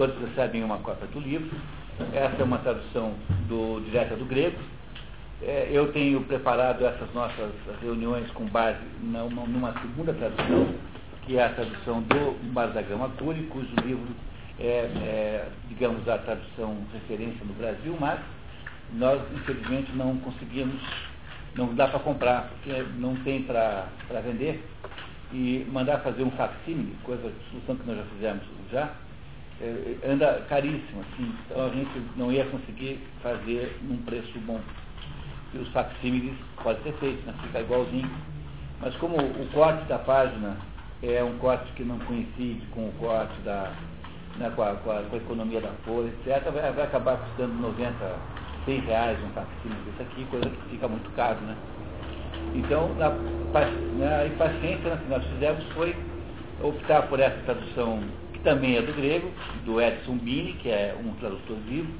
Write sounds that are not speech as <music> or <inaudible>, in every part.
todos recebem uma cópia do livro. Essa é uma tradução do, direta do grego. É, eu tenho preparado essas nossas reuniões com base numa, numa segunda tradução, que é a tradução do Barzagama Curi, cujo livro é, é, digamos, a tradução referência no Brasil, mas nós, infelizmente, não conseguimos, não dá para comprar, porque não tem para vender, e mandar fazer um facsímile, coisa, solução que nós já fizemos já, anda caríssimo, assim, então a gente não ia conseguir fazer num preço bom. E os facsímiles pode ser feito, né? fica igualzinho. Mas como o corte da página é um corte que não coincide com o corte da, né, com, a, com, a, com, a, economia da folha, etc., vai, vai acabar custando 90, 100 reais um facsímile desse aqui, coisa que fica muito caro, né? Então, na, na impaciência que nós fizemos foi optar por essa tradução, que também é do grego, do Edson Bini, que é um tradutor vivo,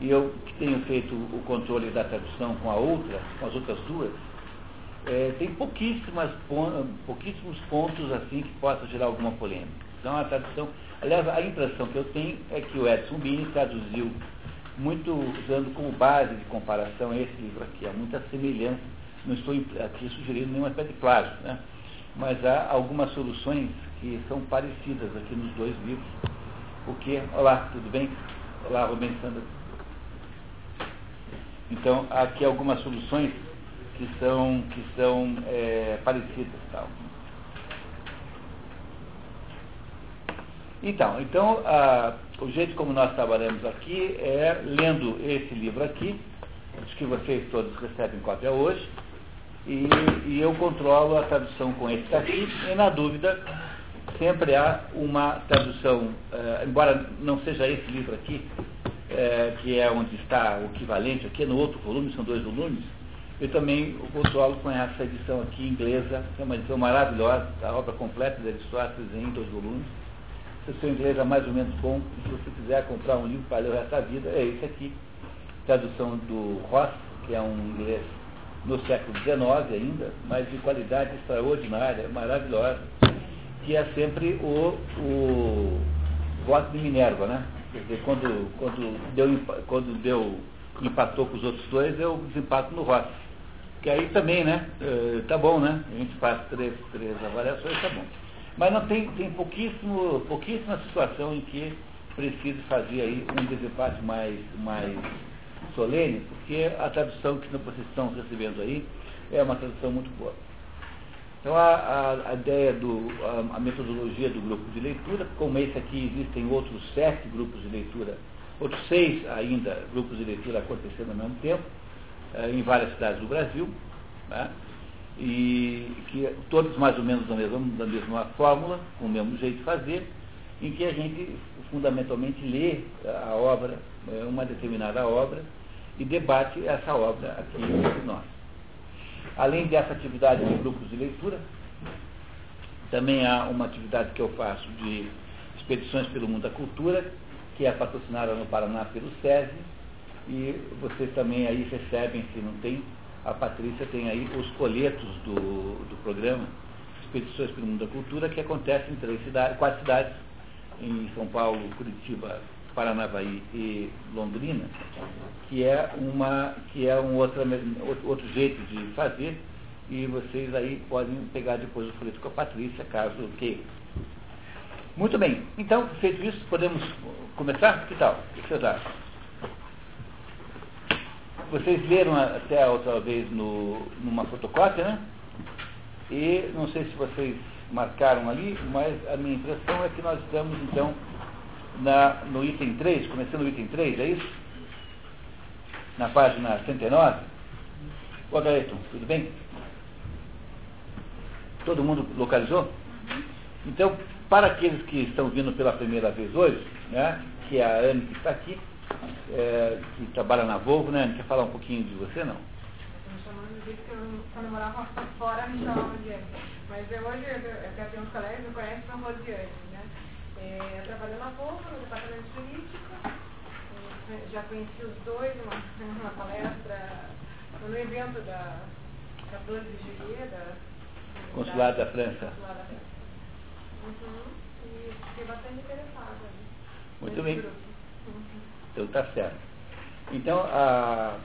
e eu que tenho feito o controle da tradução com a outra, com as outras duas, é, tem pouquíssimas, pouquíssimos pontos assim que possam gerar alguma polêmica. Então a tradução, aliás, a impressão que eu tenho é que o Edson Bini traduziu muito usando como base de comparação esse livro aqui, há muita semelhança não estou aqui sugerindo nenhuma espécie de plágio, né? mas há algumas soluções que são parecidas aqui nos dois livros. O que? Olá, tudo bem? Olá, Rubens Sandra. Então, há aqui algumas soluções que são, que são é, parecidas. Tal. Então, então a, o jeito como nós trabalhamos aqui é lendo esse livro aqui, que vocês todos recebem cópia hoje, e, e eu controlo a tradução com esse daqui, e na dúvida sempre há uma tradução, eh, embora não seja esse livro aqui, eh, que é onde está o equivalente aqui, no outro volume, são dois volumes, eu também o controlo com essa edição aqui inglesa, que é uma edição maravilhosa, a obra completa de Aristóteles em dois volumes. Se o seu inglês é mais ou menos bom, se você quiser comprar um livro para ler o resto da vida, é esse aqui, tradução do Ross, que é um inglês no século XIX ainda, mas de qualidade extraordinária, maravilhosa, que é sempre o, o voto de Minerva, né? Quer dizer, quando, quando, deu, quando deu, empatou com os outros dois, eu desempato no Rossi. Que aí também, né? Uh, tá bom, né? A gente faz três, três avaliações, tá bom. Mas não tem, tem pouquíssimo, pouquíssima situação em que precise fazer aí um desempate mais, mais solene, porque a tradução que vocês estão recebendo aí é uma tradução muito boa. Então a, a, a ideia do a, a, metodologia do grupo de leitura, como esse aqui existem outros sete grupos de leitura, outros seis ainda grupos de leitura acontecendo ao mesmo tempo, eh, em várias cidades do Brasil, né? e que todos mais ou menos da mesma, da mesma fórmula, com o mesmo jeito de fazer, em que a gente fundamentalmente lê a obra, eh, uma determinada obra, e debate essa obra aqui entre nós. Além dessa atividade de grupos de leitura, também há uma atividade que eu faço de expedições pelo mundo da cultura, que é patrocinada no Paraná pelo SESI, e vocês também aí recebem, se não tem, a Patrícia tem aí os folhetos do, do programa Expedições pelo Mundo da Cultura, que acontece em três cidades, quatro cidades, em São Paulo, Curitiba, Paranavaí e Londrina, que é, uma, que é um outro, outro jeito de fazer, e vocês aí podem pegar depois o folheto com a Patrícia, caso queiram. Muito bem, então, feito isso, podemos começar? Que tal? O que vocês acham? Vocês leram até a outra vez no, numa fotocópia, né? E não sei se vocês marcaram ali, mas a minha impressão é que nós estamos, então, na, no item 3, começando no item 3, é isso? Na página 109. Ô, Gaeton, tudo bem? Todo mundo localizou? Então, para aqueles que estão vindo pela primeira vez hoje, né, que é a Anne que está aqui, é, que trabalha na Volvo, né? Quer falar um pouquinho de você, não? me chamando de que eu, quando eu morava fora, me chamavam de Anne. Mas eu, hoje, eu, eu tenho uns colegas que me conhecem como Rosiane, né? É, trabalhou na Bolsa, no departamento de política. Já conheci os dois numa, <laughs> numa palestra, no evento da, da Flor de Juliet, da Consulado da, França. Consulado da França. Uhum, e fiquei bastante interessada. Muito bem. Então está certo. Então, a,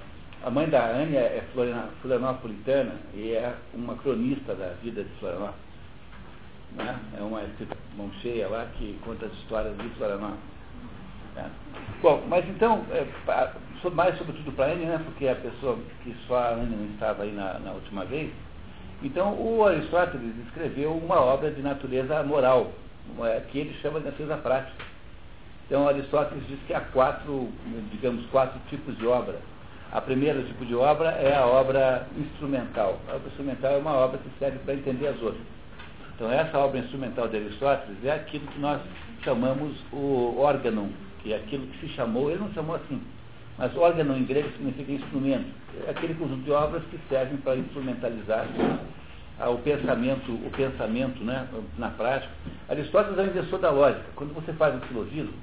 a mãe da Ania é florianopolitana e é uma cronista da vida de Florianópolis. Né? É uma mão cheia lá que conta as histórias de Florianópolis. Né? Bom, mas então, é, mais sobretudo para Ania, né? porque é a pessoa que só a Ania não estava aí na, na última vez, então, o Aristóteles escreveu uma obra de natureza moral, que ele chama de natureza prática. Então, Aristóteles diz que há quatro, digamos, quatro tipos de obra. A primeira tipo de obra é a obra instrumental. A obra instrumental é uma obra que serve para entender as outras. Então, essa obra instrumental de Aristóteles é aquilo que nós chamamos o órgão, que é aquilo que se chamou, ele não chamou assim, mas órgão em grego significa instrumento. É aquele conjunto de obras que servem para instrumentalizar o pensamento, o pensamento né, na prática. Aristóteles é o inventor da lógica. Quando você faz um silogismo,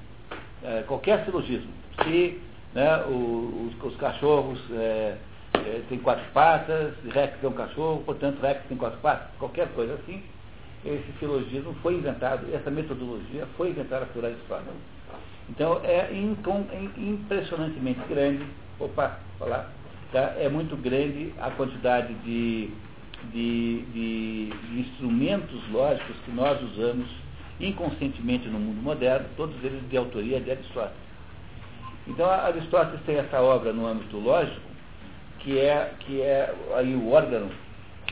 é, qualquer silogismo, se né, os, os, cachorros é, é, têm quatro patas, Rex é um cachorro, portanto Rex tem quatro patas, qualquer coisa assim, esse silogismo foi inventado, essa metodologia foi inventada por Aristóteles. Então é impressionantemente grande, opa, falar, tá? é muito grande a quantidade de, de, de, de instrumentos lógicos que nós usamos inconscientemente no mundo moderno, todos eles de autoria de Aristóteles. Então Aristóteles tem essa obra no âmbito lógico, que é, que é aí o órgão.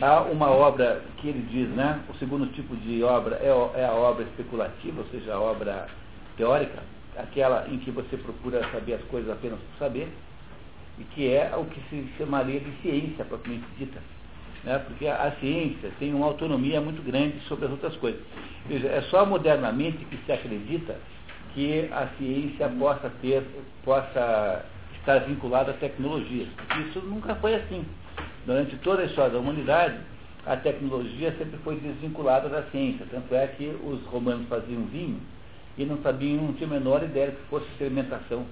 Há uma obra que ele diz, né? O segundo tipo de obra é, é a obra especulativa, ou seja, a obra teórica, aquela em que você procura saber as coisas apenas por saber, e que é o que se chamaria de ciência propriamente dita. Né? Porque a, a ciência tem uma autonomia muito grande sobre as outras coisas. Veja, é só modernamente que se acredita que a ciência possa ter, possa estar vinculada à tecnologia. Isso nunca foi assim. Durante toda a história da humanidade, a tecnologia sempre foi desvinculada da ciência. Tanto é que os romanos faziam vinho e não sabiam, não tinham a menor ideia que fosse fermentação.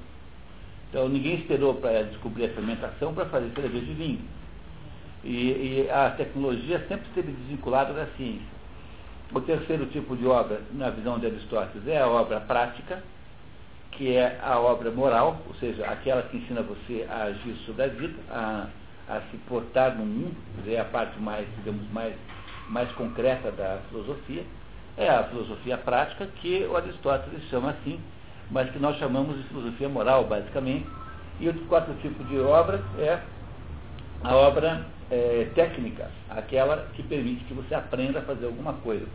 Então ninguém esperou para descobrir a fermentação para fazer cerveja de vinho. E, e, a tecnologia sempre esteve desvinculada da ciência. O terceiro tipo de obra, na visão de Aristóteles, é a obra prática, que é a obra moral, ou seja, aquela que ensina você a agir sobre a vida, a, a se portar no mundo, é a parte mais, digamos, mais, mais concreta da filosofia é a filosofia prática, que o Aristóteles chama assim, mas que nós chamamos de filosofia moral, basicamente. E o quarto tipo de obra é a obra é, técnica, aquela que permite que você aprenda a fazer alguma coisa.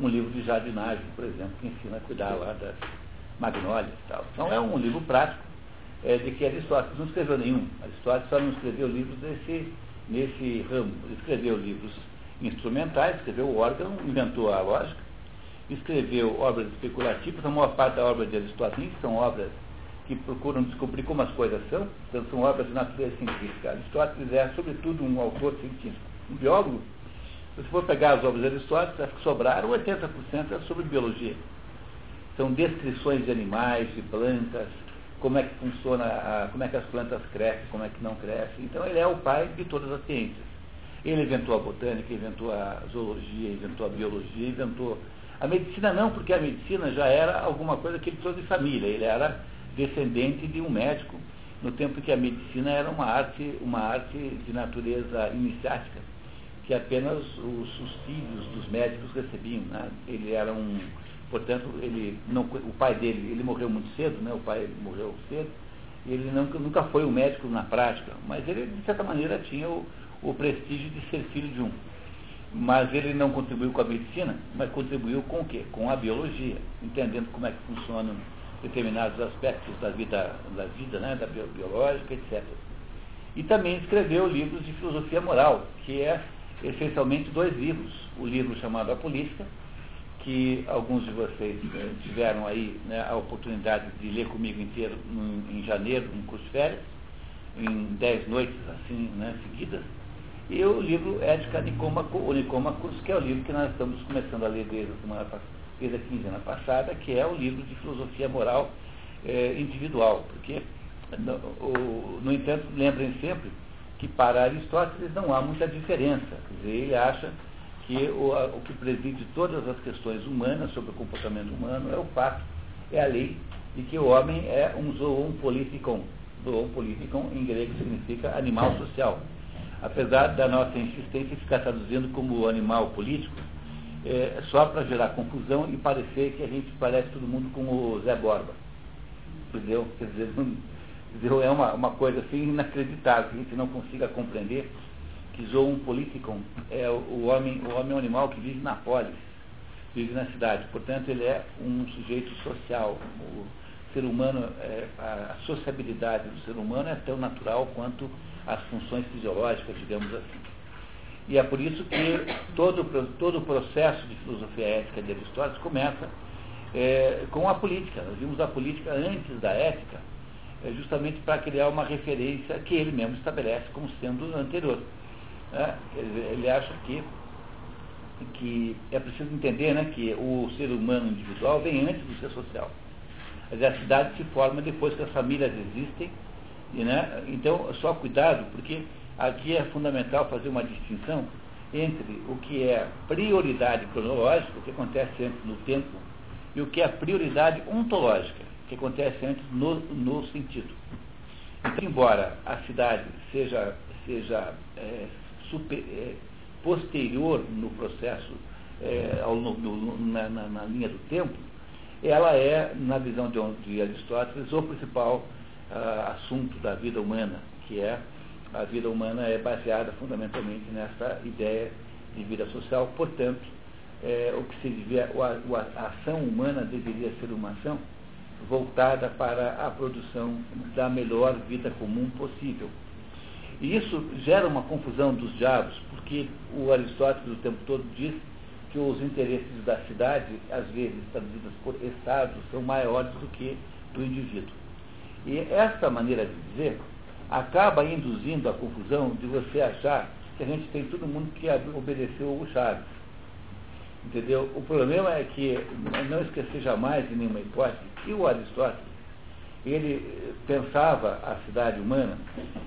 Um livro de jardinagem, por exemplo, que ensina a cuidar lá das magnólias e tal. Então é um livro prático é, de que Aristóteles não escreveu nenhum. Aristóteles só não escreveu livros desse, nesse ramo. Escreveu livros instrumentais, escreveu o órgão, inventou a lógica, escreveu obras especulativas, a maior parte da obra de Aristóteles são obras que procuram descobrir como as coisas são, então são obras de natureza científica. Aristóteles é, sobretudo, um autor científico, um biólogo. Se for pegar as obras de Aristóteles, as que sobraram, 80% é sobre biologia. São descrições de animais, de plantas, como é que funciona, a, como é que as plantas crescem, como é que não crescem. Então ele é o pai de todas as ciências. Ele inventou a botânica, inventou a zoologia, inventou a biologia, inventou. A medicina não, porque a medicina já era alguma coisa que ele trouxe de família. Ele era descendente de um médico, no tempo que a medicina era uma arte, uma arte de natureza iniciática, que apenas os, os filhos dos médicos recebiam. Né? Ele era um. Portanto, ele não, o pai dele, ele morreu muito cedo, né? o pai morreu cedo, ele nunca, nunca foi um médico na prática, mas ele, de certa maneira, tinha o, o prestígio de ser filho de um. Mas ele não contribuiu com a medicina, mas contribuiu com o quê? Com a biologia, entendendo como é que funcionam determinados aspectos da vida, da vida, né, da biológica, etc. E também escreveu livros de filosofia moral, que é essencialmente dois livros. O livro chamado A Política, que alguns de vocês eh, tiveram aí né, a oportunidade de ler comigo inteiro em, em janeiro, em curso de férias, em dez noites assim, né, seguidas, e o livro Ética Nicômaco, Nicômacos, que é o livro que nós estamos começando a ler desde a, semana, desde a quinzena passada, que é o livro de filosofia moral é, individual. Porque, no, o, no entanto, lembrem sempre que para Aristóteles não há muita diferença. Quer dizer, ele acha que o, o que preside todas as questões humanas sobre o comportamento humano é o fato, é a lei, e que o homem é um zoon politikon. Zoon politikon em grego significa animal social. Apesar da nossa insistência em ficar traduzindo como animal político, é, só para gerar confusão e parecer que a gente parece todo mundo com o Zé Borba. Entendeu? Quer dizer, <laughs> é uma, uma coisa assim inacreditável, que a gente não consiga compreender que zoon politikon é o, o homem, o homem é um animal que vive na polis, vive na cidade. Portanto, ele é um sujeito social. O ser humano, é, a sociabilidade do ser humano é tão natural quanto as funções fisiológicas, digamos assim. E é por isso que todo, todo o processo de filosofia ética de Aristóteles começa é, com a política. Nós vimos a política antes da ética, é, justamente para criar uma referência que ele mesmo estabelece como sendo anterior. É, ele acha que, que é preciso entender né, que o ser humano individual vem antes do ser social. A cidade se forma depois que as famílias existem. E, né, então, só cuidado, porque aqui é fundamental fazer uma distinção entre o que é prioridade cronológica, o que acontece antes no tempo, e o que é prioridade ontológica, o que acontece antes no, no sentido. Então, embora a cidade seja, seja é, super, é, posterior no processo, é, ao, no, na, na, na, linha do tempo, ela é, na visão de, de Aristóteles, o principal uh, assunto da vida humana, que é a vida humana é baseada fundamentalmente nessa ideia de vida social. Portanto, é, o que se devia, a, a ação humana deveria ser uma ação voltada para a produção da melhor vida comum possível. E isso gera uma confusão dos diabos, porque o Aristóteles o tempo todo diz que os interesses da cidade, às vezes traduzidos por estados, são maiores do que do indivíduo. E essa maneira de dizer acaba induzindo a confusão de você achar que a gente tem todo mundo que obedeceu o Chaves. Entendeu? O problema é que, não esquecer jamais, de nenhuma hipótese, que o Aristóteles, ele pensava a cidade humana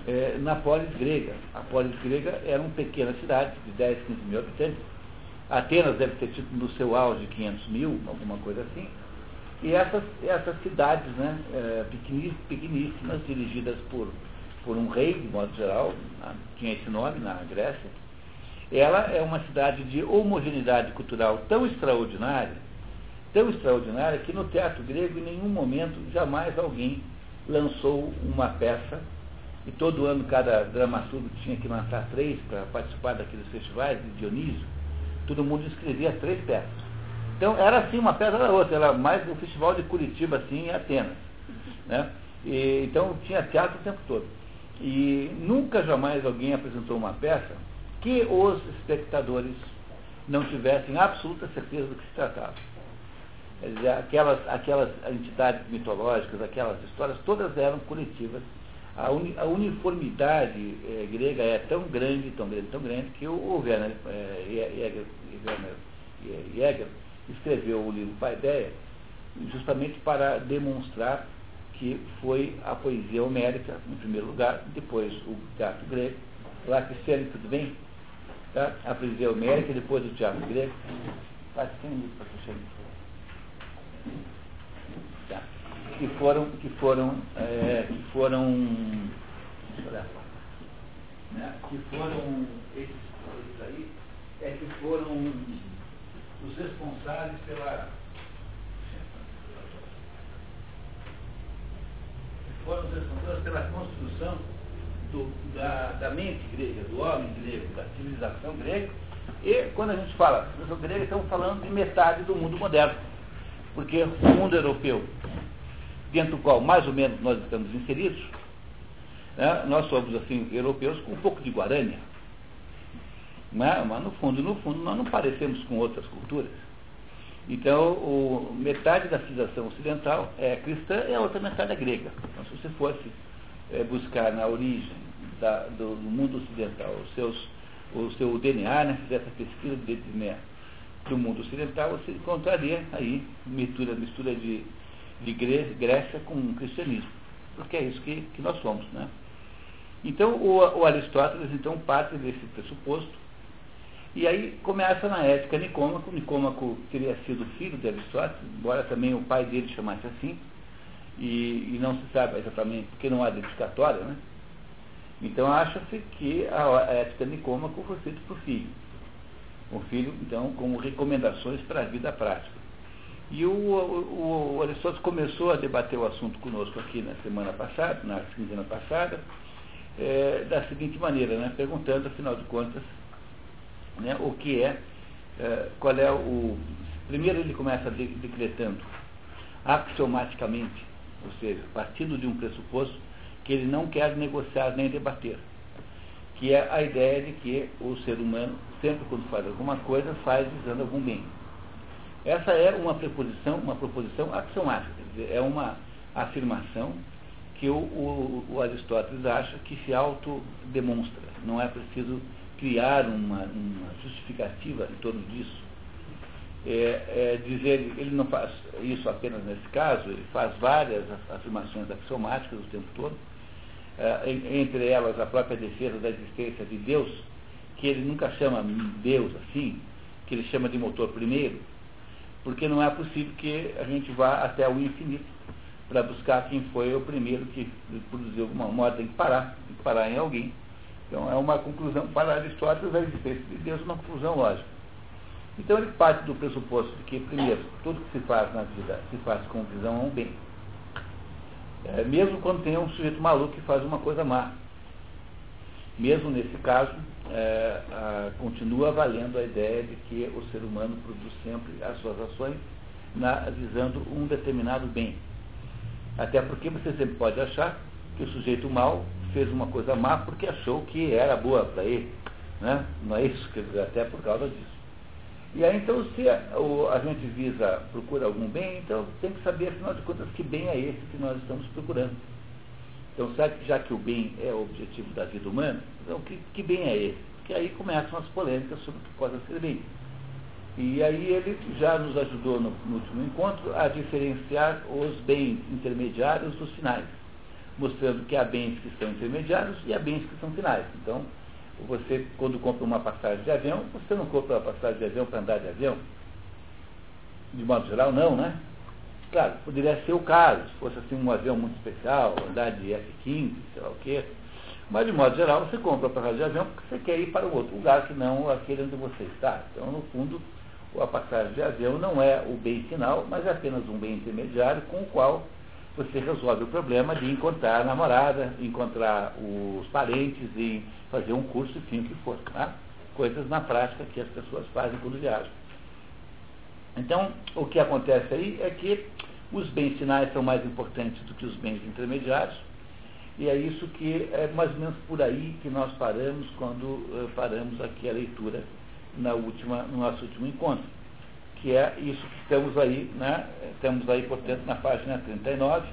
é, na polis grega. A polis grega era uma pequena cidade de 10, 15 mil habitantes. Atenas deve ter tido no seu auge 500 mil, alguma coisa assim. E essas, essas cidades né, é, pequeníssimas, dirigidas por por um rei, de modo geral, tinha esse nome na Grécia, ela é uma cidade de homogeneidade cultural tão extraordinária, tão extraordinária, que no teatro grego, em nenhum momento, jamais alguém lançou uma peça, e todo ano cada dramaturgo tinha que lançar três para participar daqueles festivais de Dionísio, todo mundo escrevia três peças. Então era assim uma peça da outra, era mais o festival de Curitiba, assim, em Atenas. <laughs> Né? E, então tinha teatro o tempo todo. E nunca jamais alguém apresentou uma peça que os espectadores não tivessem absoluta certeza do que se tratava. Quer dizer, aquelas, aquelas entidades mitológicas, aquelas histórias, todas eram coletivas. A, uni, a uniformidade é, grega é tão grande, tão grande, tão grande, que o, Werner, é, Jäger, escreveu o livro Paideia justamente para demonstrar que foi a poesia homérica, em primeiro lugar, depois o teatro grego. Lá, Cristiane, tudo bem? Tá? A poesia homérica, depois o teatro grego. Faz 100 minutos para. Tá. Que foram, que foram, é, que foram, né? que foram esses, esses aí, é que foram os responsáveis pela foram responsáveis pela construção do, da, da, mente grega, do homem grego, da civilização grega. E quando a gente fala civilização grega, estamos falando de metade do mundo moderno. Porque o mundo europeu, dentro do qual mais ou menos nós estamos inseridos, né, nós somos assim europeus com um pouco de Guarânia. Né, mas no fundo, no fundo, nós não parecemos com outras culturas. Então, o, metade da civilização ocidental é cristã e a outra metade é grega. Então, se você fosse é, buscar na origem da, do, do, mundo ocidental os seus, o seu DNA, né, fizesse a pesquisa de DNA do mundo ocidental, você encontraria aí mistura, mistura de, de Grécia com cristianismo. Porque é isso que, que nós somos. Né? Então, o, o Aristóteles então parte desse pressuposto e aí começa na ética Nicômaco. Nicômaco teria sido filho de Aristóteles, embora também o pai dele chamasse assim. e, e não se sabe exatamente porque não há dedicatória, né? Então acha-se que a ética nicômaco foi feita para o filho. O filho, então, como recomendações para a vida prática. E o, o, o Aristóteles começou a debater o assunto conosco aqui na semana passada, na quinzena passada, é, da seguinte maneira, né, perguntando, afinal de contas, né, o que é, é, qual é o. Primeiro ele começa decretando axiomaticamente, ou seja, partindo de um pressuposto que ele não quer negociar nem debater, que é a ideia de que o ser humano, sempre quando faz alguma coisa, faz visando algum bem. Essa é uma preposição, uma proposição axiomática, é uma afirmação que o, o, o, Aristóteles acha que se autodemonstra. Não é preciso criar uma, uma justificativa em torno disso. É, é dizer, ele não faz isso apenas nesse caso, ele faz várias afirmações axiomáticas o tempo todo, entre elas a própria defesa da existência de Deus, que ele nunca chama Deus assim, que ele chama de motor primeiro, porque não é possível que a gente vá até o infinito para buscar quem foi o primeiro que produziu uma moda, tem que parar, tem que parar em alguém. Então é uma conclusão, para Aristóteles, a existência de Deus é uma conclusão lógica. Então ele parte do pressuposto de que, primeiro, tudo que se faz na vida se faz com visão a um bem. É, mesmo quando tem um sujeito maluco que faz uma coisa má. Mesmo nesse caso, é, a, continua valendo a ideia de que o ser humano produz sempre as suas ações na, visando um determinado bem. Até porque você sempre pode achar que o sujeito mal fez uma coisa má porque achou que era boa para ele. Né? Não é isso? Até por causa disso. E aí, então, se a, o, a gente visa, procura algum bem, então tem que saber, afinal de contas, que bem é esse que nós estamos procurando. Então, sabe já que o bem é o objetivo da vida humana, então que, que bem é esse? Porque aí começam as polêmicas sobre o que pode ser bem. E aí ele já nos ajudou no, no último encontro a diferenciar os bens intermediários dos finais, mostrando que há bens que são intermediários e há bens que são finais. Então, você, quando compra uma passagem de avião, você não compra uma passagem de avião para andar de avião? De modo geral, não, né? Claro, poderia ser o caso, se fosse assim um avião muito especial, andar de F-15, sei lá o quê. Mas, de modo geral, você compra a passagem de avião porque você quer ir para um outro lugar que não aquele onde você está. Então, no fundo, a passagem de avião não é o bem final, mas é apenas um bem intermediário com o qual você resolve o problema de encontrar a namorada, encontrar os parentes e fazer um curso, enfim, o que for. Tá? Coisas na prática que as pessoas fazem quando viajam. Então, o que acontece aí é que os bens finais são mais importantes do que os bens intermediários, e é isso que é mais ou menos por aí que nós paramos quando uh, paramos aqui a leitura na última, no nosso último encontro, que é isso que estamos aí, né? Estamos aí, portanto, na página 39,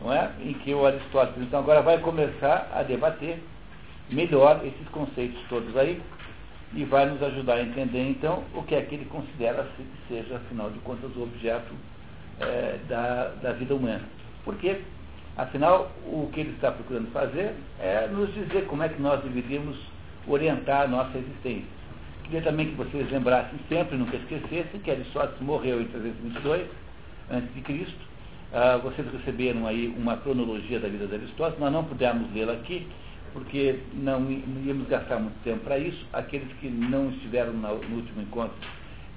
não é? em que o Aristóteles então agora vai começar a debater melhor esses conceitos todos aí e vai nos ajudar a entender então o que é que ele considera que seja, afinal de contas, o objeto é, da, da vida humana. Porque, afinal, o que ele está procurando fazer é nos dizer como é que nós deveríamos orientar a nossa existência. Queria também que vocês lembrassem sempre, nunca esquecessem, que Aristóteles morreu em 322 a.C. Ah, vocês receberam aí uma cronologia da vida de Aristóteles, nós não pudemos lê-la aqui, porque não, íamos gastar muito tempo para isso. Aqueles que não estiveram no, no último encontro,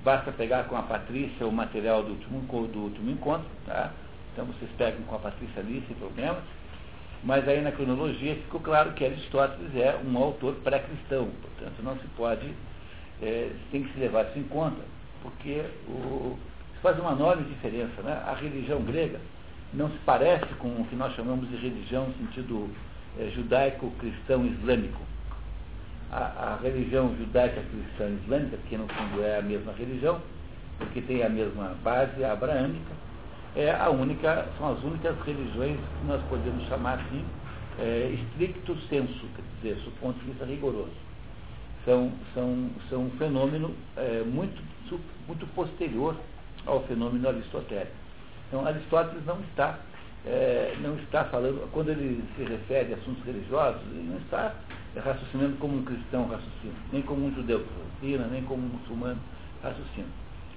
basta pegar com a Patrícia o material do último, do último encontro, tá? Então vocês pegam com a Patrícia ali, sem problemas. Mas aí na cronologia ficou claro que Aristóteles é um autor pré-cristão, portanto não se pode, é, tem que se levar isso em conta, porque o, faz uma enorme diferença. Né? A religião grega não se parece com o que nós chamamos de religião no sentido é, judaico-cristão islâmico. A, a, religião judaica cristã islâmica, que no fundo é a mesma religião, porque tem a mesma base abraâmica, é a única, são as únicas religiões que nós podemos chamar assim, é, stricto sensu, quer dizer, do ponto de vista rigoroso. São, são, são um fenômeno é, muito, muito posterior ao fenômeno aristotélico. Então, Aristóteles não está é, não está falando, quando ele se refere a assuntos religiosos, ele não está raciocinando como um cristão raciocina, nem como um judeu raciocina, nem como um muçulmano raciocina.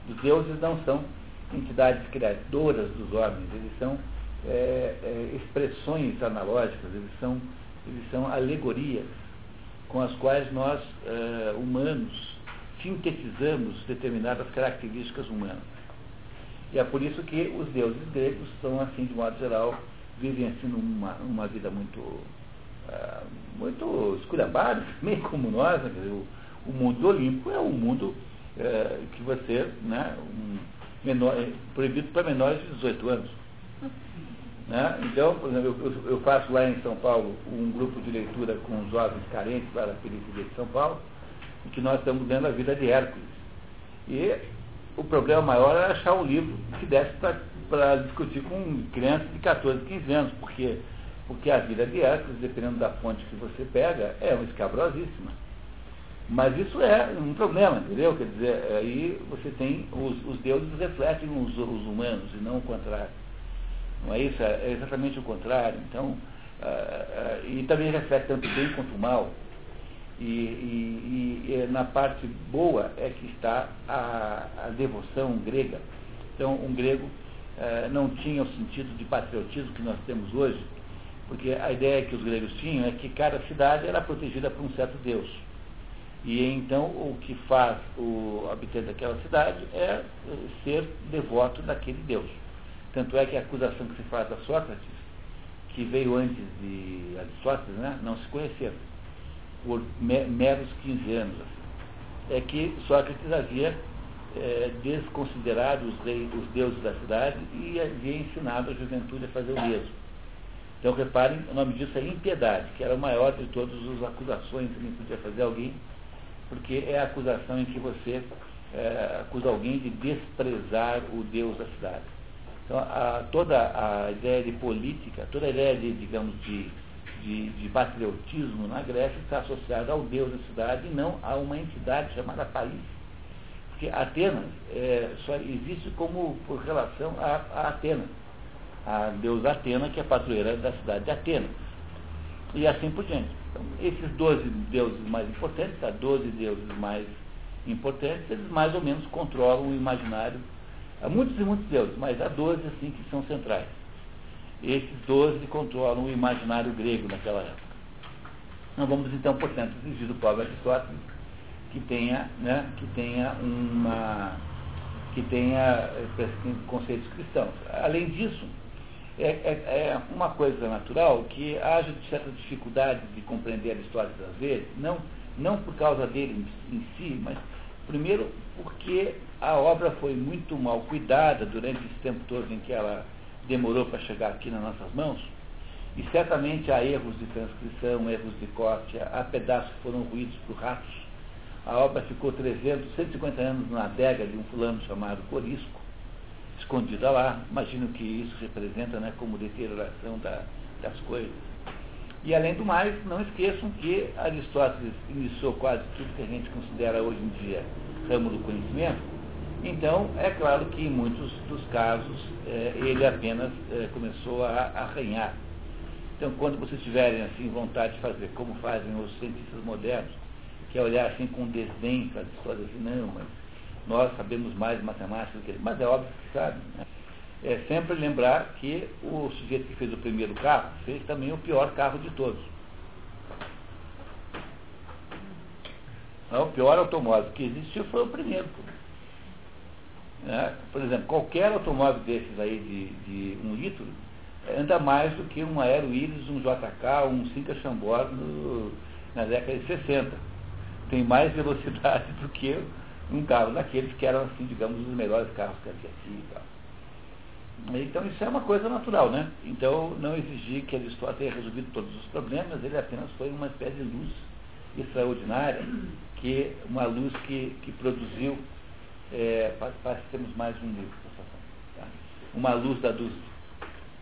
Os deuses não são entidades criadoras dos homens, eles são é, é, expressões analógicas, eles são, eles são alegorias com as quais nós, é, humanos, sintetizamos determinadas características humanas. E é por isso que os deuses gregos são, assim, de modo geral, vivem assim numa, vida muito, uh, muito esculhambada, <laughs> meio como nós. Né? O, o mundo olímpico é um mundo uh, que você, né, um menor, é proibido para menores de 18 anos. Né? Então, por exemplo, eu, eu, faço lá em São Paulo um grupo de leitura com jovens carentes lá da periferia de São Paulo, em que nós estamos lendo a vida de Hércules. E o problema maior era achar um livro que desse para discutir com crianças de 14, 15 anos, porque, porque a vida de Hércules, dependendo da fonte que você pega, é uma escabrosíssima. Mas isso é um problema, entendeu? Quer dizer, aí você tem, os, os deuses refletem os, os, humanos e não o contrário. Não é isso? É exatamente o contrário. Então, uh, uh, e também reflete tanto bem quanto mal. E, e, e, na parte boa é que está a, a devoção grega. Então, um grego eh, não tinha o sentido de patriotismo que nós temos hoje, porque a ideia que os gregos tinham é que cada cidade era protegida por um certo deus. E então o que faz o habitante daquela cidade é ser devoto daquele deus. Tanto é que a acusação que se faz a Sócrates, que veio antes de Aristóteles, né, não se conheceram por meros 15 anos. É que Sócrates havia é, desconsiderado os, os deuses da cidade e havia ensinado a juventude a fazer o mesmo. Então reparem, o nome disso é impiedade, que era o maior de todas as acusações que podia fazer alguém, porque é a acusação em que você é, acusa alguém de desprezar o Deus da cidade. Então a, toda a ideia de política, toda a ideia de, digamos, de de, de patriotismo na Grécia está associado ao deus da cidade e não a uma entidade chamada país. Porque Atenas é, só existe como por relação a, a Atenas, a deusa Atena, que é padroeira da cidade de Atenas. E assim por diante. Então, esses 12 deuses mais importantes, há 12 deuses mais importantes, eles mais ou menos controlam o imaginário. Há muitos e muitos deuses, mas há 12 assim que são centrais. Esses doze controlam o imaginário grego naquela época. Não vamos então, portanto, exigir do pobre Aristóteles que tenha, né, que tenha uma que tenha conceitos cristãos. Além disso, é, é, é, uma coisa natural que haja certa dificuldade de compreender Aristóteles às vezes, não, não por causa dele em si, mas primeiro porque a obra foi muito mal cuidada durante esse tempo todo em que ela demorou para chegar aqui nas nossas mãos, e certamente há erros de transcrição, erros de corte, há pedaços que foram ruídos por ratos. A obra ficou 300, 150 anos na adega de um fulano chamado Corisco, escondida lá. Imagino que isso representa né, como deterioração da, das coisas. E além do mais, não esqueçam que Aristóteles iniciou quase tudo que a gente considera hoje em dia ramo do conhecimento, então, é claro que em muitos dos casos é, ele apenas é, começou a arranhar. Então, quando vocês tiverem assim, vontade de fazer como fazem os cientistas modernos, que é olhar assim com desdém para as histórias assim, não, mas nós sabemos mais matemática do que ele. Mas é óbvio que sabe. Né? É sempre lembrar que o sujeito que fez o primeiro carro fez também o pior carro de todos. Não, o pior automóvel que existiu foi o primeiro. Né? Por exemplo, qualquer automóvel desses aí de, de um litro anda mais do que um Aero Iris, um JK, um Cinca Chambord no, na década de 60. Tem mais velocidade <laughs> do que um carro daqueles que eram, assim, digamos, os melhores carros que havia aqui e tal. Então isso é uma coisa natural, né? Então não exigir que Aristóteles tenha resolvido todos os problemas, ele apenas foi uma espécie de luz extraordinária, que uma luz que, que produziu é, parece que temos mais um livro. Tá? Uma luz da luz.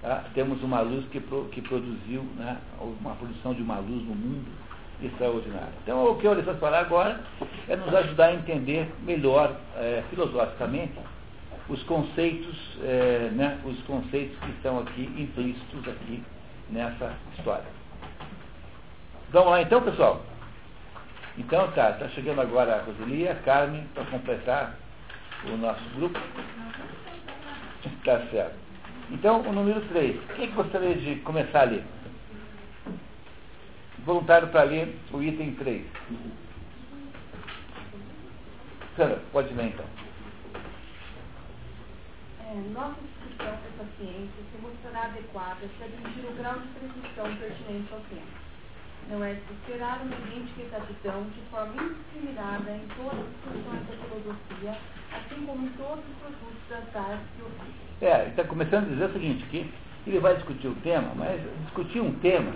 Tá? Temos uma luz que, que produziu né, uma produção de uma luz no mundo extraordinária. Então, o que eu vou falar agora é nos ajudar a entender melhor, é, filosoficamente, os conceitos, é, né, os conceitos que estão aqui implícitos aqui nessa história. Vamos lá então, pessoal? Então tá, está chegando agora a Roselia, a Carmen, para completar o nosso grupo. <laughs> Tá certo. Então, o número 3. Quem gostaria de começar a ler? Voluntário para ler o item 3. Sandra, pode ler então. É, nossa discussão essa ciência se mostrará adequada se atingir o grau de precisão pertinente ao tema não é de esperar uma idêntica exatidão de forma indiscriminada em todas as funções da filosofia, assim como em todos os produtos das artes e ofícios. É, está começando a dizer o seguinte, que ele vai discutir o tema, mas discutir um tema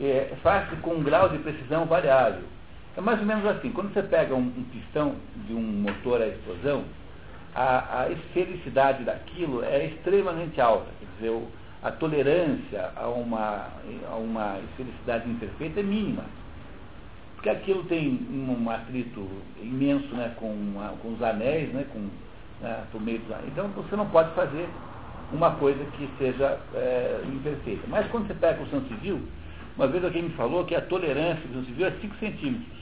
é, faz-se com um grau de precisão variável. É mais ou menos assim, quando você pega um, um pistão de um motor à explosão, a, a esfericidade daquilo é extremamente alta. Quer dizer, o, a tolerância a uma, a uma felicidade imperfeita é mínima. Porque aquilo tem um atrito imenso né, com, com os anéis, né, com, né, por meio dos anéis. Então você não pode fazer uma coisa que seja é, imperfeita. Mas quando você pega a construção civil, uma vez alguém me falou que a tolerância da construção civil é 5 centímetros.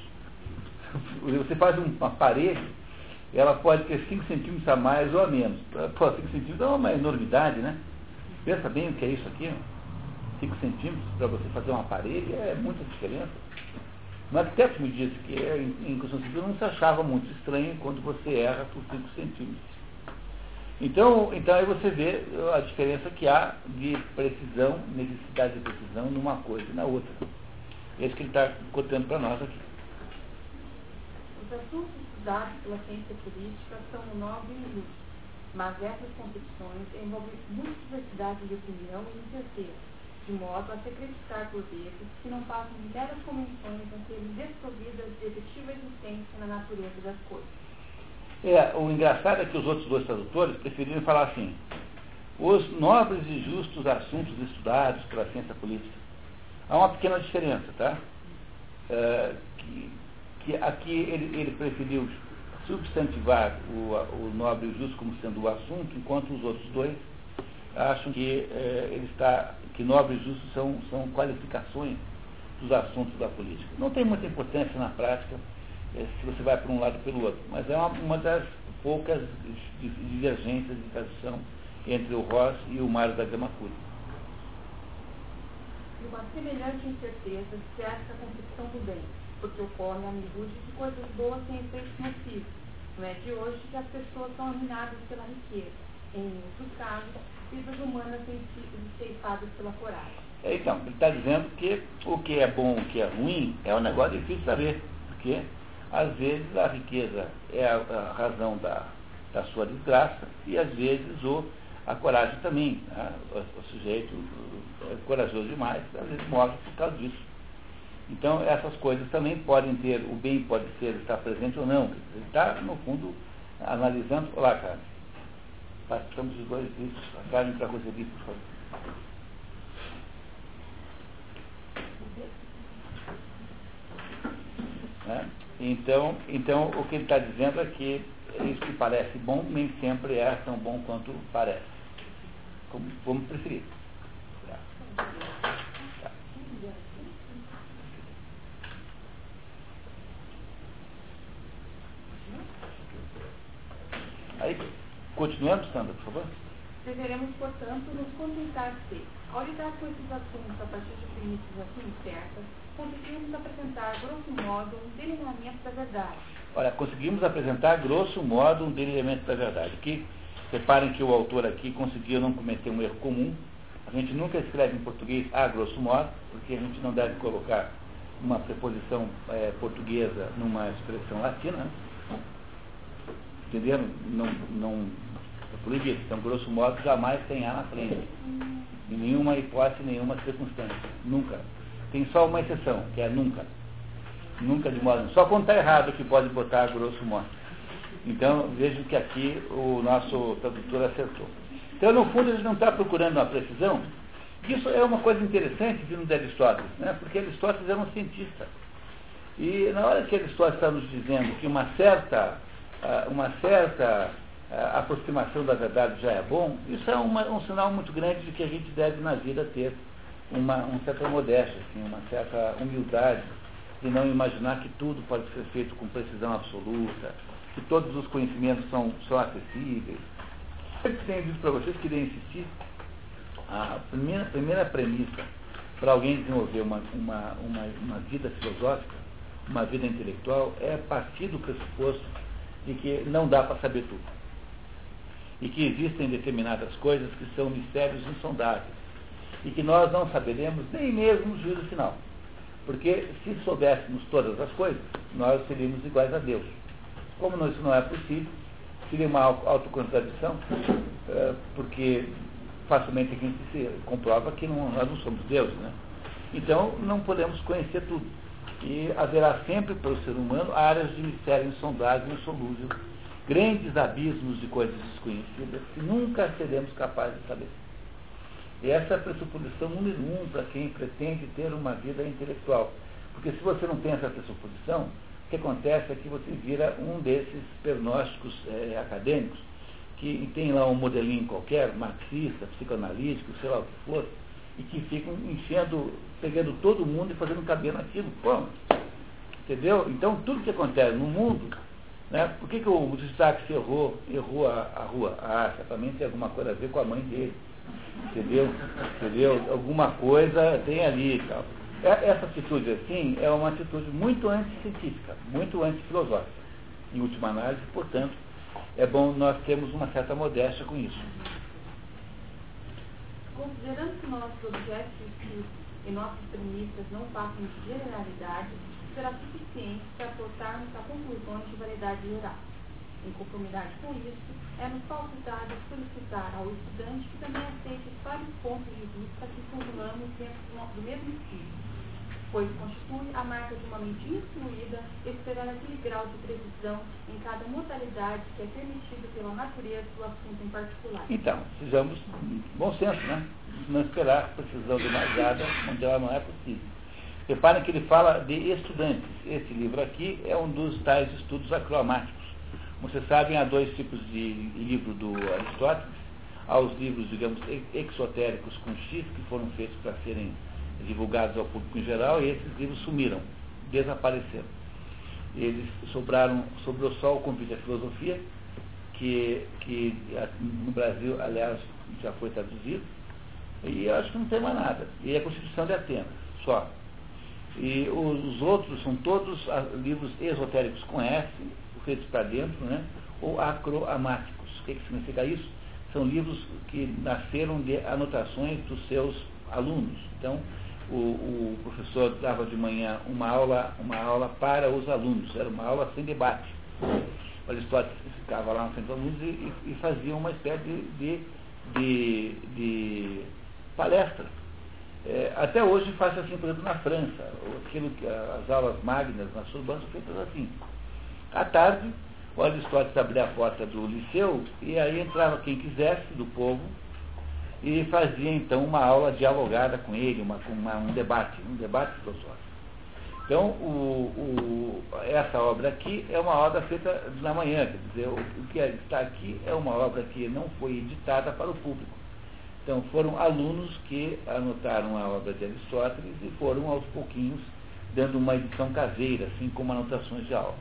<laughs> Você faz uma parede, ela pode ter 5 centímetros a mais ou a menos. Pô, 5 centímetros é uma enormidade, né? Pensa bem o que é isso aqui. 5 centímetros para você fazer uma parede é muita diferença. O arquiteto me disse que em construção civil não se achava muito estranho quando você erra por 5 centímetros. Então, então aí você vê a diferença que há de precisão, necessidade de precisão numa coisa e na outra. É isso que ele está contando para nós aqui. Os assuntos estudados pela ciência política são nove minutos mas essas concepções envolvem muita diversidade de opinião e incerteza, de modo a se acreditar por vezes que não passam de meras convenções a serem desprovidas de efetiva existência na natureza das coisas. É, o engraçado é que os outros dois tradutores preferiram falar assim, os nobres e justos assuntos estudados pela ciência política. Há uma pequena diferença, tá? É, que, que aqui ele, ele preferiu substantivar o, o nobre e justo como sendo o assunto, enquanto os outros dois acham que é, ele está, que nobre e justo são, são qualificações dos assuntos da política. Não tem muita importância na prática é, se você vai para um lado ou pelo outro, mas é uma, uma das poucas divergências de tradução entre o Ross e o Mário da Gama Curi. Uma semelhante incerteza cerca a concepção do bem porque ocorre a miúde de coisas boas sem efeitos nocivos. Não é de hoje que as pessoas são arruinadas pela riqueza. Em muitos casos, vidas humanas têm sido ceifadas pela coragem. É, então, ele está dizendo que o que é bom, o que é ruim, é um negócio difícil de saber. Porque, às vezes, a riqueza é a, a razão da, da sua desgraça e, às vezes, o, a coragem também. Né? O, o, sujeito é corajoso demais, às vezes morre por causa disso. Então, essas coisas também podem ter, o bem pode ser, estar presente ou não. Ele está, no fundo, analisando. Olá, Carmen. Passamos os dois vídeos. A Carmen para Roseli, por favor. Né? Então, então, o que ele está dizendo é que isso que parece bom nem sempre é tão bom quanto parece. Como, como preferir. Aí, continuando, Sandra, por favor. Deveremos, portanto, nos contentar se, ao lidar com esses assuntos a partir de premissas assim certas, conseguimos apresentar, grosso modo, um delineamento da verdade. Olha, conseguimos apresentar, grosso modo, um delineamento da verdade. Aqui, reparem que o autor aqui conseguiu não cometer um erro comum. A gente nunca escreve em português a grosso modo, porque a gente não deve colocar uma preposição é, portuguesa numa expressão latina. Entenderam? Não, não, é proibido. Então, grosso modo, jamais tem A na frente. Em nenhuma hipótese, nenhuma circunstância. Nunca. Tem só uma exceção, que é nunca. Nunca de modo. Só quando está errado que pode botar grosso modo. Então, vejo que aqui o nosso tradutor acertou. Então, no fundo, ele não está procurando uma precisão. Isso é uma coisa interessante vindo de Aristóteles, né? porque Aristóteles era um cientista. E na hora que Aristóteles está nos dizendo que uma certa uma certa aproximação da verdade já é bom, isso é uma, um sinal muito grande de que a gente deve na vida ter uma, uma certa modéstia, assim, uma certa humildade, de não imaginar que tudo pode ser feito com precisão absoluta, que todos os conhecimentos são, são acessíveis. Eu tenho dito para vocês, queria insistir, A primeira, primeira premissa para alguém desenvolver uma, uma, uma, uma vida filosófica, uma vida intelectual, é partir do pressuposto de que não dá para saber tudo. E que existem determinadas coisas que são mistérios insondáveis. E que nós não saberemos nem mesmo o juízo final. Porque se soubéssemos todas as coisas, nós seríamos iguais a Deus. Como isso não é possível, seria uma autocontradição, é, porque facilmente a gente se comprova que não, nós não somos Deus. Né? Então, não podemos conhecer tudo. E haverá sempre para o ser humano áreas de mistério insondável e insolúvel, grandes abismos de coisas desconhecidas que nunca seremos capazes de saber. E essa é a pressuposição número um para quem pretende ter uma vida intelectual. Porque se você não tem essa pressuposição, o que acontece é que você vira um desses pernósticos é, acadêmicos que tem lá um modelinho qualquer, marxista, psicanalítico, sei lá o que for, e que ficam enchendo, pegando todo mundo e fazendo caber naquilo. Pô, entendeu? Então, tudo que acontece no mundo, né, por que, que o destaque errou, errou a, a rua? Ah, certamente tem alguma coisa a ver com a mãe dele. Entendeu? Entendeu? Alguma coisa tem ali tal. É, essa atitude assim é uma atitude muito anticientífica, muito antifilosófica. Em última análise, portanto, é bom nós termos uma certa modéstia com isso. Considerando que nossos objetos de estudo e nossas premissas não passam de generalidade, será suficiente para aportarmos a conclusões de validade geral. Em conformidade com isso, é-nos facultado solicitar ao estudante que também aceite vários pontos de vista que formulamos dentro do mesmo espírito pois constitui a marca de uma mente instruída, esperando aquele grau de precisão em cada modalidade que é permitido pela natureza do assunto em particular. Então, sejamos bom senso, né? Não esperar precisão demasiada onde ela não é possível. Reparem que ele fala de estudantes. Esse livro aqui é um dos tais estudos acromáticos. Como vocês sabem, há dois tipos de livro do Aristóteles. Há os livros, digamos, exotéricos com X, que foram feitos para serem divulgados ao público em geral, e esses livros sumiram, desapareceram. Eles sobraram, sobrou só o convite à filosofia, que, que no Brasil, aliás, já foi traduzido, e eu acho que não tem mais nada. E a Constituição de Atenas, só. E os outros são todos livros esotéricos com S, feitos para dentro, né? ou acroamáticos. O que, que significa isso? São livros que nasceram de anotações dos seus alunos. Então, o, o, professor dava de manhã uma aula, uma aula para os alunos, era uma aula sem debate. O Aristóteles ficava lá na frente dos alunos e, e fazia uma espécie de, de, de palestra. É, até hoje faz assim, por exemplo, na França, aquilo que, as aulas magnas nas Sorbonne são feitas assim. À tarde, o Aristóteles abria a porta do liceu e aí entrava quem quisesse do povo e fazia então uma aula dialogada com ele, uma, uma, um debate, um debate filosófico. Então, o, o, essa obra aqui é uma obra feita na manhã, quer dizer, o, o que está aqui é uma obra que não foi editada para o público. Então, foram alunos que anotaram a obra de Aristóteles e foram aos pouquinhos dando uma edição caseira, assim como anotações de aula.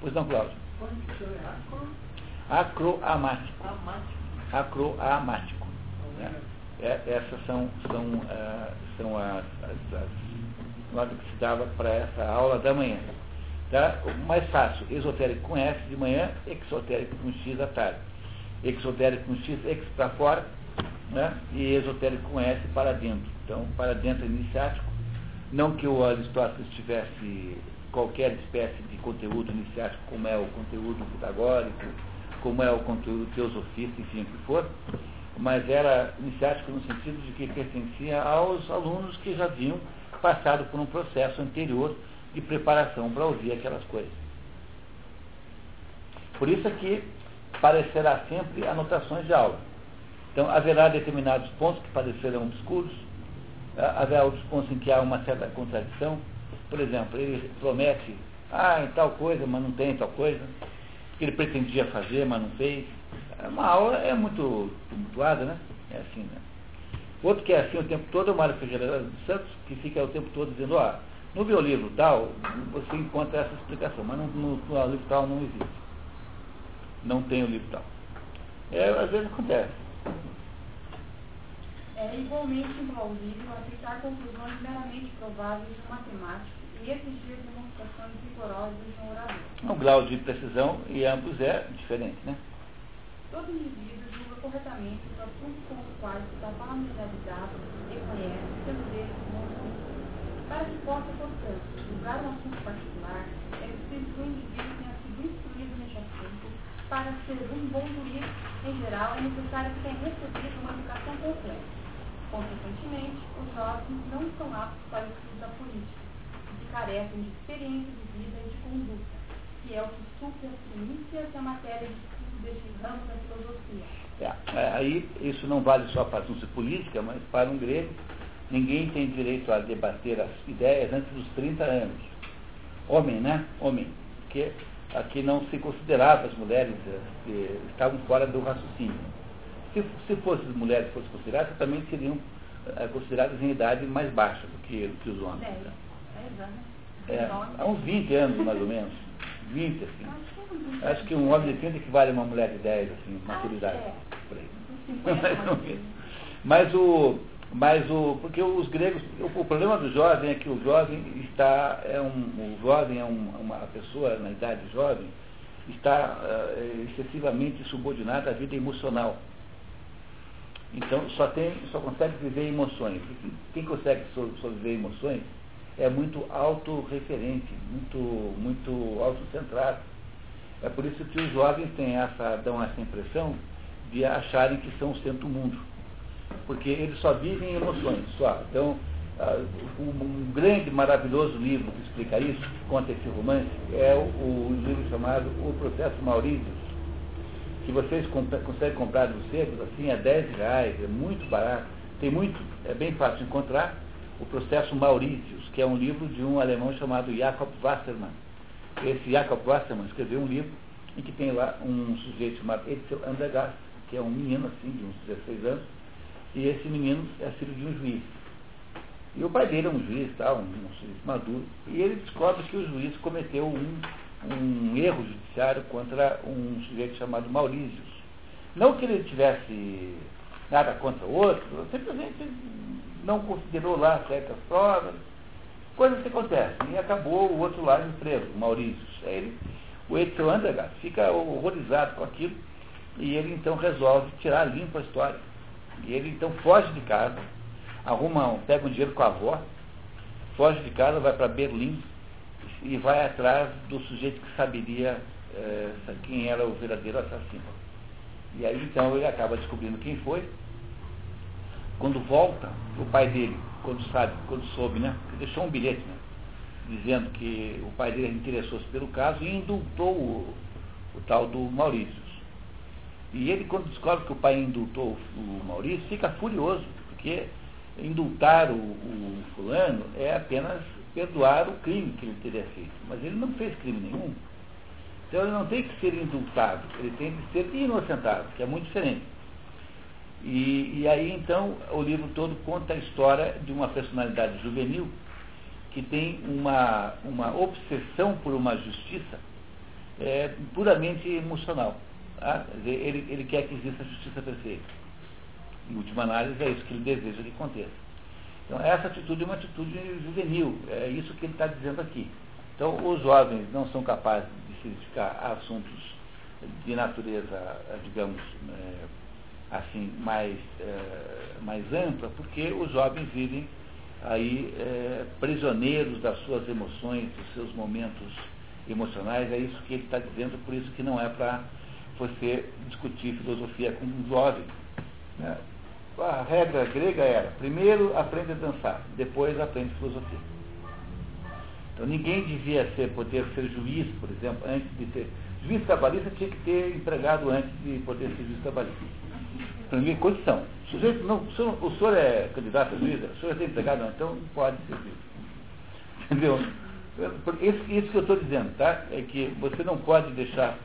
Pois não, Cláudio? Acroamático. Acroamático. Né? É, essas são, são, uh, são as, as, as notas que se dava para essa aula da manhã. Tá? O mais fácil, esotérico com S de manhã, exotérico com X à tarde. Exotérico com X, para fora, né? e esotérico com S para dentro. Então, para dentro é iniciático. Não que o Aristóteles tivesse qualquer espécie de conteúdo iniciático, como é o conteúdo pitagórico, como é o conteúdo teosofista, enfim, o que for, mas era iniciático no sentido de que pertencia aos alunos que já haviam passado por um processo anterior de preparação para ouvir aquelas coisas. Por isso aqui parecerá sempre anotações de aula. Então haverá determinados pontos que parecerão obscuros, haverá outros pontos em que há uma certa contradição. Por exemplo, ele promete, ah, em tal coisa, mas não tem tal coisa, que ele pretendia fazer, mas não fez. Uma aula é muito tumultuada, né? É assim, né? Outro que é assim o tempo todo é o Mário Ferreira dos Santos, que fica o tempo todo dizendo, ah, no biolivro tal, você encontra essa explicação, mas no, no, no livro tal não existe. Não tem o livro tal. É, às vezes acontece. É igualmente implausível aceitar conclusões meramente prováveis de um matemático e exigir demonstrações rigorosas de um orador. O grau de precisão e ambos é diferente, né? Todo indivíduo julga corretamente os assuntos com os quais está familiarizado e conhece seus deles bons Para que possa, portanto, julgar um assunto particular, é preciso que o indivíduo tenha sido instruído neste assunto. Para ser um bom juiz, em geral, é necessário que tenha recebido uma educação completa. Consequentemente, os jovens não são aptos para o estudo da política, que carecem de experiência de vida e de conduta, que é o que supre as primícias da matéria de da filosofia. É, aí isso não vale só para a ciência política, mas para um grego, ninguém tem direito a debater as ideias antes dos 30 anos. Homem, né? Homem. Porque aqui não se considerava as mulheres eh, estavam fora do raciocínio. Se, se fossem mulheres fossem consideradas, também seriam é, consideradas em idade mais baixa do que, do que os homens. Né? É, há uns 20 anos, mais ou menos. 20, assim. Acho que um homem de 30 equivale a uma mulher de 10, assim, maturidade. Por aí. <laughs> Mas o. Mas o. Porque os gregos. O, o, problema do jovem é que o jovem está. É um, o jovem é um, uma pessoa na idade jovem está uh, excessivamente subordinada à vida emocional. Então só tem, só consegue viver emoções. Quem consegue sobreviver emoções é muito autorreferente, muito, muito autocentrado. É por isso que os jovens têm essa, dão essa impressão de acharem que são o centro do mundo. Porque eles só vivem emoções, só. Então, uh, um, grande, maravilhoso livro que explica isso, que conta esse romance, é o, o livro chamado O Processo Maurício, que vocês comp conseguem comprar nos secos, assim, a 10 reais, é muito barato, tem muito, é bem fácil encontrar, o Processo Maurícios, que é um livro de um alemão chamado Jakob Wassermann. Esse Jakob Wassermann escreveu um livro em que tem lá um sujeito chamado Etzel Andergast, que é um menino assim, de uns 16 anos, e esse menino é filho de um juiz. E o pai dele é um juiz, tá, um, um juiz maduro, e ele descobre que o juiz cometeu um, um erro judiciário contra um sujeito chamado Maurícios. Não que ele tivesse nada contra o outro, simplesmente não considerou lá certas provas, coisas que acontecem. E acabou o outro lado preso, Maurício. Ele, o Edson Andergast fica horrorizado com aquilo e ele então resolve tirar limpo a história. E ele então foge de casa, arruma, pega um dinheiro com a avó, foge de casa, vai para Berlim e vai atrás do sujeito que saberia é, quem era o verdadeiro assassino. E aí então ele acaba descobrindo quem foi quando volta, o pai dele, quando sabe, quando soube, né? Deixou um bilhete, né? Dizendo que o pai dele interessou-se pelo caso e indultou o, o tal do Maurício. E ele, quando descobre que o pai indultou o Maurício, fica furioso, porque indultar o, o fulano é apenas perdoar o crime que ele teria feito. Mas ele não fez crime nenhum. Então ele não tem que ser indultado, ele tem que ser inocentado, que é muito diferente. E, e aí então o livro todo conta a história de uma personalidade juvenil que tem uma, uma obsessão por uma justiça é, puramente emocional. Tá? Ele, ele quer que exista justiça perfeita. Em última análise, é isso que ele deseja que aconteça. Então, essa atitude é uma atitude juvenil, é isso que ele está dizendo aqui. Então, os jovens não são capazes de se dedicar a assuntos de natureza, digamos, é, assim mais, é, mais ampla, porque os jovens vivem aí é, prisioneiros das suas emoções, dos seus momentos emocionais, é isso que ele está dizendo, por isso que não é para você discutir filosofia com um jovem. Né? A regra grega era, primeiro aprende a dançar, depois aprende filosofia. Então ninguém devia ser, poder ser juiz, por exemplo, antes de ter. Juiz trabalhista tinha que ter empregado antes de poder ser juiz trabalhista primeira condição. O sujeito não, o senhor, o senhor é candidato a juiz, o senhor é empregado, não, então não pode ser juiz. <laughs> Entendeu? Isso, isso que eu estou dizendo, tá? É que você não pode deixar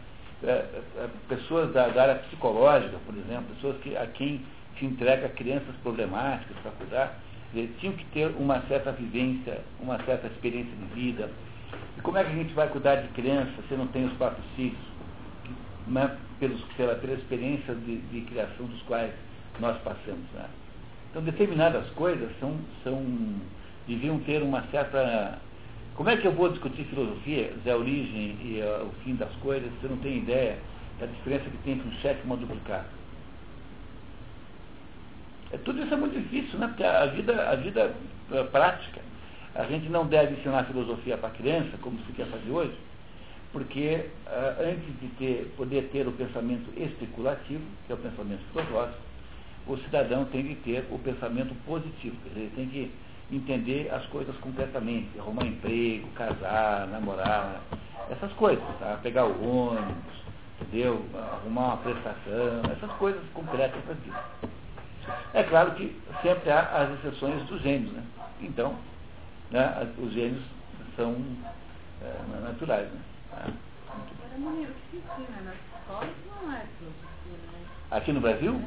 é, é, pessoas da, da, área psicológica, por exemplo, pessoas que, a quem se entrega crianças problemáticas para cuidar, eles tinham que ter uma certa vivência, uma certa experiência de vida. E como é que a gente vai cuidar de criança se não tem os quatro filhos? Né? pelos, pela, pela experiência de, de, criação dos quais nós passamos. Né? Então, determinadas coisas são, são, deviam ter uma certa. Como é que eu vou discutir filosofia, a origem e uh, o fim das coisas, se eu não tenho ideia da diferença que tem entre um chefe e uma duplicata? É, tudo isso é muito difícil, né? Porque a vida, a vida é, prática, a gente não deve ensinar filosofia para criança, como se quer fazer hoje, porque uh, antes de ter, poder ter o pensamento especulativo, que é o pensamento filosófico, o cidadão tem que ter o pensamento positivo, quer dizer, ele tem que entender as coisas concretamente, arrumar emprego, casar, namorar, essas coisas, tá? pegar o ônibus, entendeu? Arrumar uma prestação, essas coisas concretas da vida. É claro que sempre há as exceções dos gênios, né? Então, né, os gênios são é, naturais, né? Aqui no Brasil?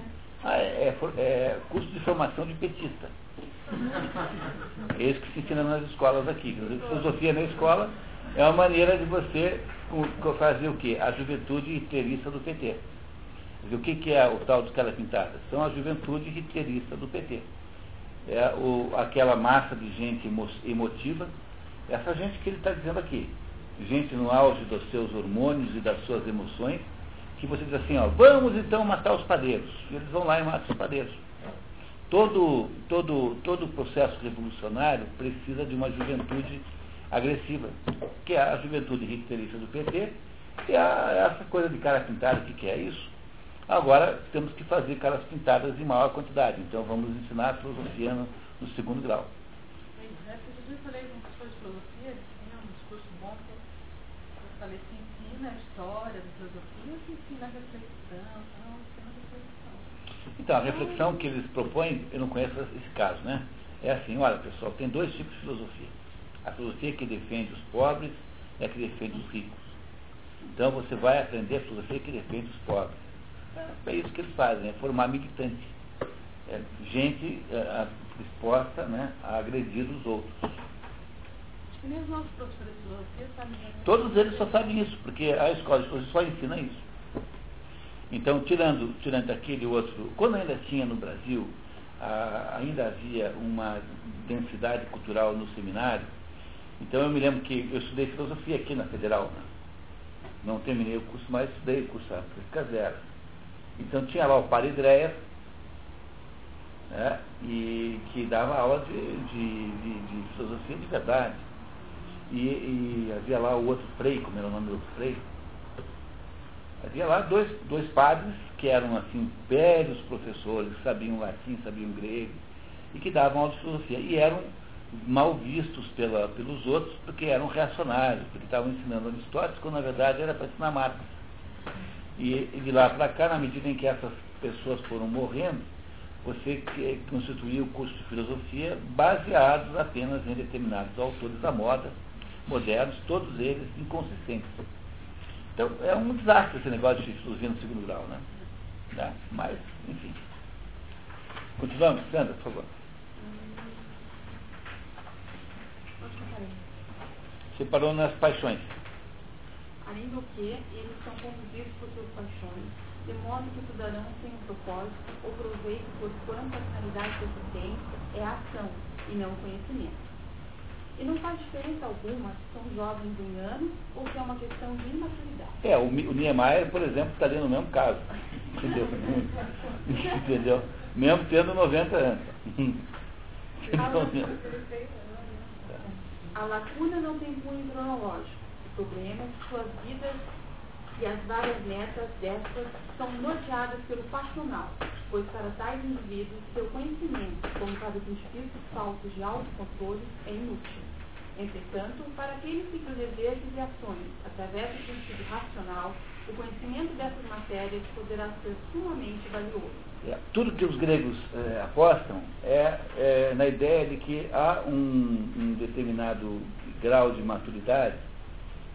Ah, é, é, é, curso de formação de petista. É isso que se ensina nas escolas aqui. Filosofia na escola é uma maneira de você fazer o quê? A juventude riterista do PT. O que, é o tal dos caras pintadas? São a juventude riterista do PT. É o, aquela massa de gente emotiva, essa gente que ele está dizendo aqui gente no auge dos seus hormônios e das suas emoções, que você diz assim, ó, vamos então matar os padeiros. E eles vão lá e matam os padeiros. Todo, todo, todo processo revolucionário precisa de uma juventude agressiva, que é a juventude riterista do PT, e a, essa coisa de cara pintada, o que, que é isso? Agora temos que fazer caras pintadas em maior quantidade, então vamos ensinar a filosofia no, no segundo grau. É, eu falei um professor de filosofia, tinha um discurso bom, falei que ensina história, a filosofia, que ensina a reflexão, então, ensina a reflexão. Então, a reflexão que eles propõem, eu não conheço esse caso, né? É assim, olha pessoal, tem dois tipos de filosofia. A filosofia que defende os pobres é a que defende os ricos. Então você vai aprender a filosofia que defende os pobres. É, é isso que eles fazem, é formar militante. É gente é, né, a agredir os outros. Todos eles só sabem isso, porque a escola de filosofia só ensina isso. Então, tirando, tirando aquele outro, quando ainda tinha no Brasil, a, ainda havia uma densidade cultural no seminário, então eu me lembro que eu estudei filosofia aqui na Federal, né? não terminei o curso, mas estudei o curso África Zero. Então tinha lá o Paridreia, né? e que dava aula de, de, de, de filosofia de verdade. E, e, havia lá o outro frei, como era o nome do outro frei. Havia lá dois, dois padres que eram assim, velhos professores, sabiam latim, sabiam grego, e que davam aula de filosofia. E eram mal vistos pela, pelos outros porque eram reacionários, porque estavam ensinando Aristóteles, quando na verdade era para ensinar Marx. E, e de lá para cá, na medida em que essas pessoas foram morrendo, você constituiu o curso de filosofia baseados apenas em determinados autores da moda, modernos, todos eles inconsistentes. Então, é um desastre esse negócio de filosofia no segundo grau, né? Tá? Mas, enfim. Continuamos, Sandra, por favor. Você parou nas paixões. Além do que, eles são conduzidos por suas paixões, de modo que o cidadão tem um propósito ou proveito por quanto a finalidade da existência é a ação e não o conhecimento. E não faz diferença alguma se são jovens em anos ou se é uma questão de imaturidade. É, o, o Niemeyer, por exemplo, está ali no mesmo caso. Entendeu? <laughs> Entendeu? Mesmo tendo 90 anos. A lacuna não tem cunho cronológico. O problema é que suas vidas e as várias metas destas são norteadas pelo passional, pois para tais indivíduos seu conhecimento, como para os indivíduos falsos de autocontrole, é inútil. Entretanto, para aqueles que por desejos e ações, através do sentido racional, o conhecimento dessas matérias poderá ser sumamente valioso. É, tudo que os gregos é, apostam é, é, na ideia de que há um, um determinado grau de maturidade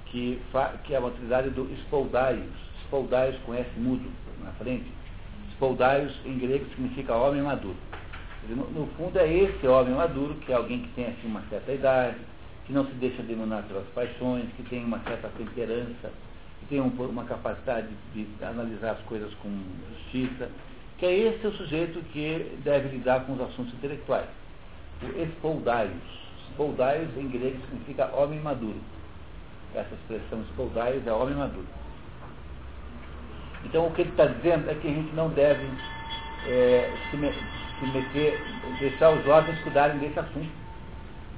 que, que é a maturidade do spoldaios. Spoldaios conhece mudo na frente. Spoldaios em grego significa homem maduro. No, no, fundo é esse homem maduro, que é alguém que tem assim, uma certa idade, que não se deixa dominar pelas paixões, que tem uma certa temperança, que tem um, uma capacidade de, de analisar as coisas com justiça, que é esse o sujeito que deve lidar com os assuntos intelectuais. O espoldaios. Espoldaios em grego significa homem maduro. Essa expressão espoldaios é homem maduro. Então o que ele está dizendo é que a gente não deve é, se, me, se, meter, deixar os jovens cuidarem desse assunto.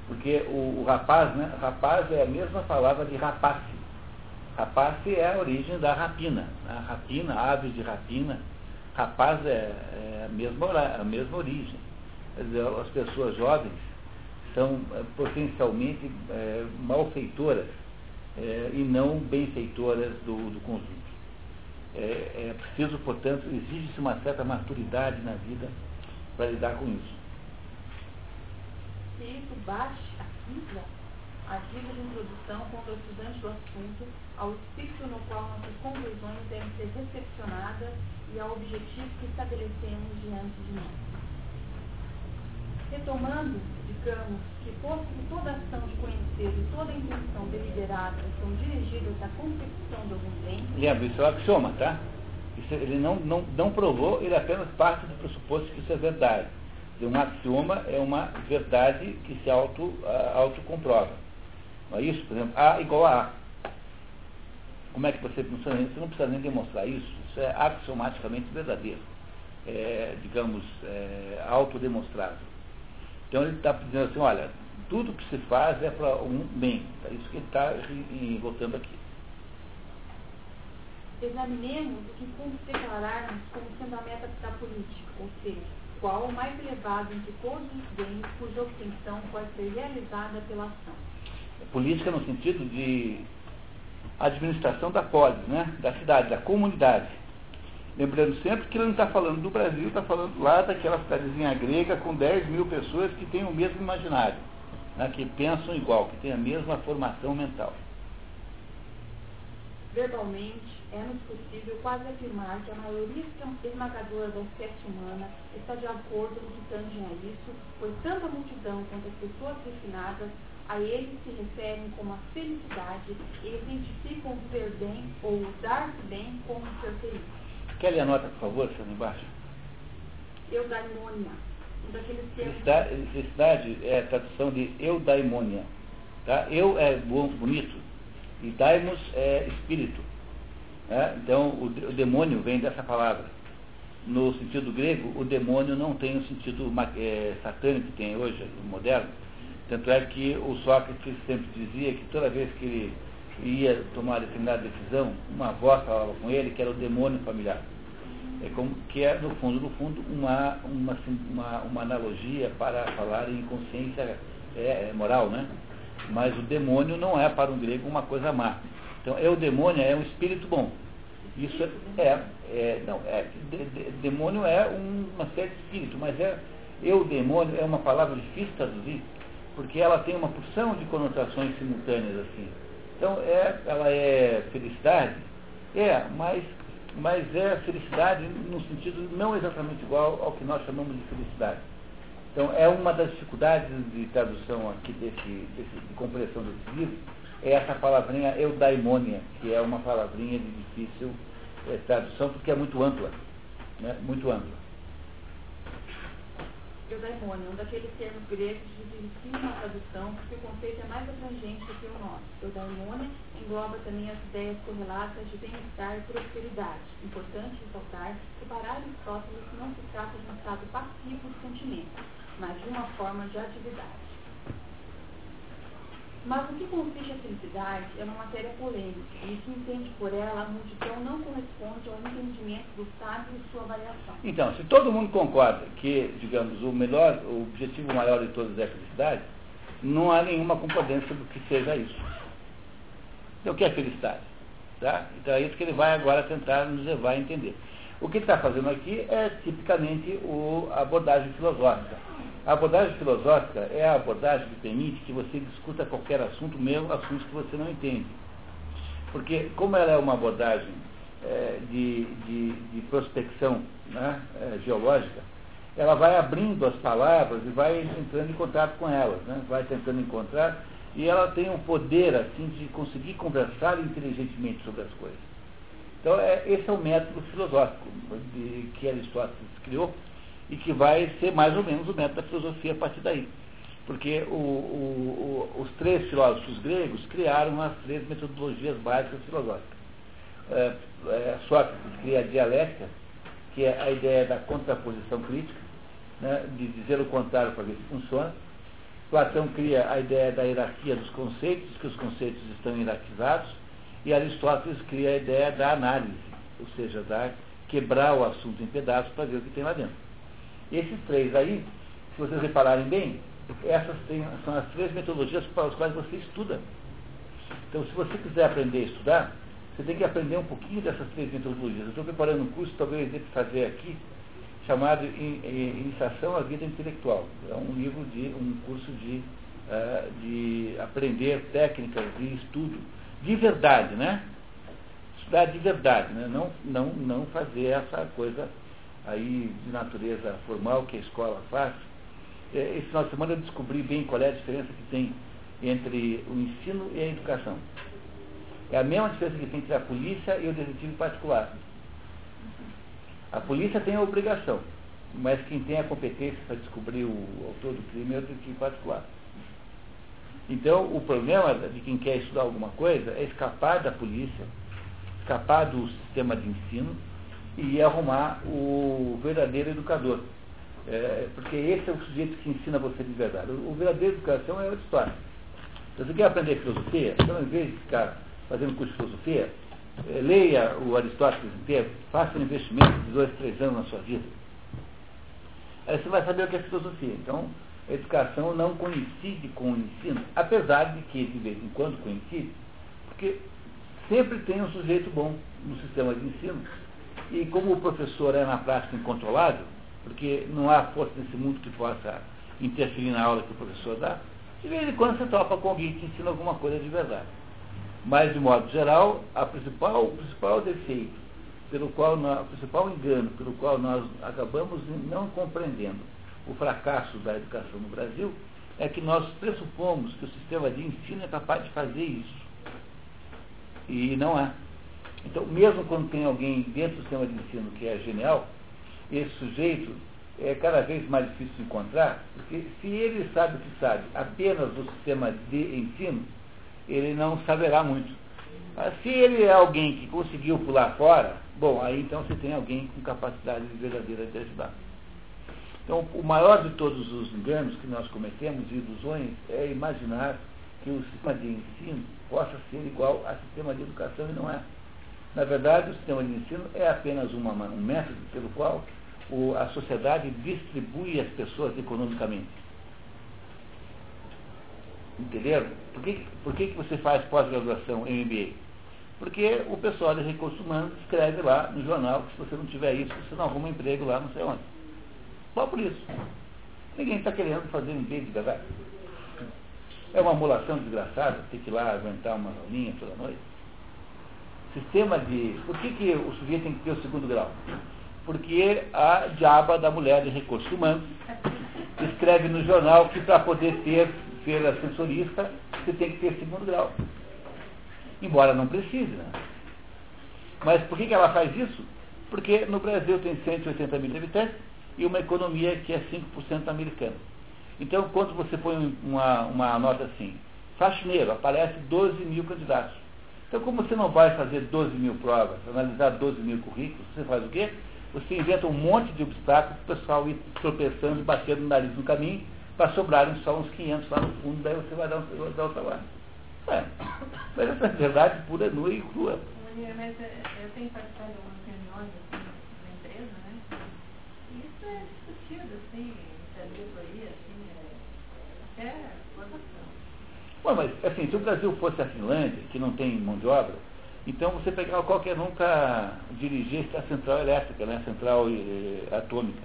Porque o, o, rapaz, né? Rapaz é a mesma palavra de rapace. Rapace é a origem da rapina. A né? rapina, aves de rapina. Rapaz é, é, a, mesma, a mesma origem. Dizer, as pessoas jovens são é, potencialmente é, malfeitoras é, e não benfeitoras do, do conjunto. É, é preciso, portanto, exige-se uma certa maturidade na vida para lidar com isso. Se isso baixe a sigla, a dica de introdução estudante do assunto ao espírito no qual nossas conclusões devem ser recepcionadas e ao objetivo que estabelecemos diante de nós. Retomando, digamos, que posto que toda ação de conhecer e toda intenção deliberada são dirigidas à concepção de algum bem. Lembra, isso é o axioma, tá? Isso, ele não, não, não provou, ele apenas parte do pressuposto que isso é verdade. Um axioma é uma verdade que se auto, uh, autocomprova. Não é isso? Por exemplo, A igual a A. Como é que você funciona? Você não precisa nem demonstrar isso. Isso é axiomaticamente verdadeiro. É, digamos, é, autodemonstrável. Então ele está dizendo assim, olha, tudo que se faz é para um bem. É isso que ele está voltando aqui. Examinemos o que podemos declararmos como sendo a meta da política, ou seja, qual o mais elevado entre todos os bens cuja obtenção pode ser realizada pela ação. Política no sentido de administração da polis, né? da cidade, da comunidade. Lembrando sempre que ele não está falando do Brasil, está falando lá daquela cidadezinha grega com 10 mil pessoas que têm o mesmo imaginário, né, que pensam igual, que têm a mesma formação mental. Verbalmente, é-nos possível quase afirmar que a maioria esmagadora da espécie humana está de acordo no que tange a isso, pois tanto a multidão quanto as pessoas refinadas a ele se referem como a felicidade e identificam o ser bem ou o dar-se bem como ser feliz. Quer ler a nota, por favor, senhor embaixo? Eudaimonia. Um daqueles Felicidade, felicidade é a tradução de eudaimonia. Tá? Eu é bom, bonito e daimos é espírito. Né? Então, o, o demônio vem dessa palavra. No sentido grego, o demônio não tem o sentido é, satânico que tem hoje, moderno. Tanto é que o Sócrates sempre dizia que toda vez que ele ia tomar determinada decisão, uma voz falava com ele que era o demônio familiar. É como que é, no fundo, no fundo, uma, uma, uma, uma analogia para falar em consciência é, é moral, né? Mas o demônio não é para um grego uma coisa má. Então, é o demônio é um espírito bom. Isso é, é, é não, é, de, de, demônio é um, uma série de espírito, mas é, eu demônio é uma palavra difícil de traduzir, porque ela tem uma porção de conotações simultâneas assim. Então, é, ela é felicidade? É, mas, mas é felicidade no sentido não exatamente igual ao que nós chamamos de felicidade. Então, é uma das dificuldades de tradução aqui, desse, desse, de compreensão desse livro, é essa palavrinha eudaimonia, que é uma palavrinha de difícil é, tradução, porque é muito ampla. Né? Muito ampla. Eudaimonia, um daqueles termos gregos de difícil tradução, porque o conceito é mais abrangente do que o nosso. Eudaimonia engloba também as ideias correlatas de bem-estar e prosperidade. Importante ressaltar que para Aristóteles não se trata de um estado passivo de sentimento, mas de uma forma de atividade. Mas o que consiste a felicidade é uma matéria polêmica, e que entende por ela a multidão não corresponde ao entendimento do sábio e sua avaliação. Então, se todo mundo concorda que, digamos, o melhor, o objetivo maior de todos é a felicidade, não há nenhuma concordância do que seja isso. Então, o que é felicidade? Tá? Então, é isso que ele vai agora tentar nos levar a entender. O que ele está fazendo aqui é tipicamente a abordagem filosófica a abordagem filosófica é a abordagem que permite que você discuta qualquer assunto, mesmo assuntos que você não entende. Porque, como ela é uma abordagem é, de, de, de, prospecção né, é, geológica, ela vai abrindo as palavras e vai entrando em contato com elas, né, vai tentando encontrar, e ela tem um poder assim de conseguir conversar inteligentemente sobre as coisas. Então, é, esse é o método filosófico de, que Aristóteles criou e que vai ser mais ou menos o método da filosofia a partir daí. Porque o, o, o, os três filósofos gregos criaram as três metodologias básicas filosóficas. É, é, Sócrates cria a dialética, que é a ideia da contraposição crítica, né, de dizer o contrário para ver se funciona. Platão cria a ideia da hierarquia dos conceitos, que os conceitos estão hierarquizados, e Aristóteles cria a ideia da análise, ou seja, da quebrar o assunto em pedaços para ver o que tem lá dentro. Esses três aí, se vocês repararem bem, essas são as três metodologias para as quais você estuda. Então, se você quiser aprender a estudar, você tem que aprender um pouquinho dessas três metodologias. Eu estou preparando um curso, talvez eu fazer aqui, chamado Iniciação à Vida Intelectual. É um livro de um curso de, uh, de aprender técnicas de estudo de verdade, né? Estudar de verdade, né? Não, não, não fazer essa coisa aí de natureza formal que a escola faz. É, esse final de semana eu descobri bem qual é a diferença que tem entre o ensino e a educação. É a mesma diferença que tem entre a polícia e o detetive particular. A polícia tem a obrigação, mas quem tem a competência para descobrir o autor do crime é o detetive particular. Então, o problema de quem quer estudar alguma coisa é escapar da polícia, escapar do sistema de ensino e arrumar o verdadeiro educador. É, porque esse é o sujeito que ensina você de verdade. O, o verdadeiro educação é outra história. Se você quer aprender filosofia, então, em vez de ficar fazendo curso de filosofia, é, leia o Aristóteles inteiro, faça um investimento de dois, três anos na sua vida. Aí você vai saber o que é filosofia. Então, a educação não coincide com o ensino, apesar de que, de vez em quando, coincide, porque sempre tem um sujeito bom no sistema de ensino. E como o professor é, na prática, incontrolável, porque não há força nesse mundo que possa interferir na aula que o professor dá, de vez em quando você topa com alguém que ensina alguma coisa de verdade. Mas, de modo geral, a principal, o principal defeito, pelo qual o principal engano pelo qual nós acabamos não compreendendo o fracasso da educação no Brasil é que nós pressupomos que o sistema de ensino é capaz de fazer isso. E não é. Então, mesmo quando tem alguém dentro do sistema de ensino que é genial, esse sujeito é cada vez mais difícil de encontrar, porque se ele sabe o que sabe apenas do sistema de ensino, ele não saberá muito. Se ele é alguém que conseguiu pular fora, bom, aí então você tem alguém com capacidade verdadeira de ajudar. Então, o maior de todos os enganos que nós cometemos, ilusões, é imaginar que o sistema de ensino possa ser igual ao sistema de educação e não é. Na verdade, o sistema de ensino é apenas uma, um método pelo qual o, a sociedade distribui as pessoas economicamente. Entenderam? Por que, por que, que você faz pós-graduação em MBA? Porque o pessoal de recursos humanos escreve lá no jornal que se você não tiver isso, você não arruma emprego lá não sei onde. Só por isso. Ninguém está querendo fazer beijo de verdade. É uma amolação desgraçada, ter que ir lá aguentar uma aulinha toda noite. Sistema de. Por que, que o sujeito tem que ter o segundo grau? Porque a diaba da mulher de recursos humanos escreve no jornal que para poder ter, ser assessorista, você tem que ter segundo grau. Embora não precise, né? Mas por que, que ela faz isso? Porque no Brasil tem 180 mil habitantes e uma economia que é 5% americana. Então, quando você põe uma, uma nota assim, faxineiro, aparece 12 mil candidatos. Então, como você não vai fazer 12 mil provas, analisar 12 mil currículos, você faz o quê? Você inventa um monte de obstáculos para o pessoal ir tropeçando e batendo o nariz no caminho, para sobrarem só uns 500 lá no fundo, daí você vai dar, um, dar o trabalho. É. Mas essa é verdade pura, nua e crua. Mas é, eu tenho participado de reuniões assim, na empresa, né? Isso é discutido, assim, assim, é, até formação. Bom, mas assim, se o Brasil fosse a Finlândia, que não tem mão de obra, então você pegava qualquer um para dirigir a central elétrica, né, a central eh, atômica.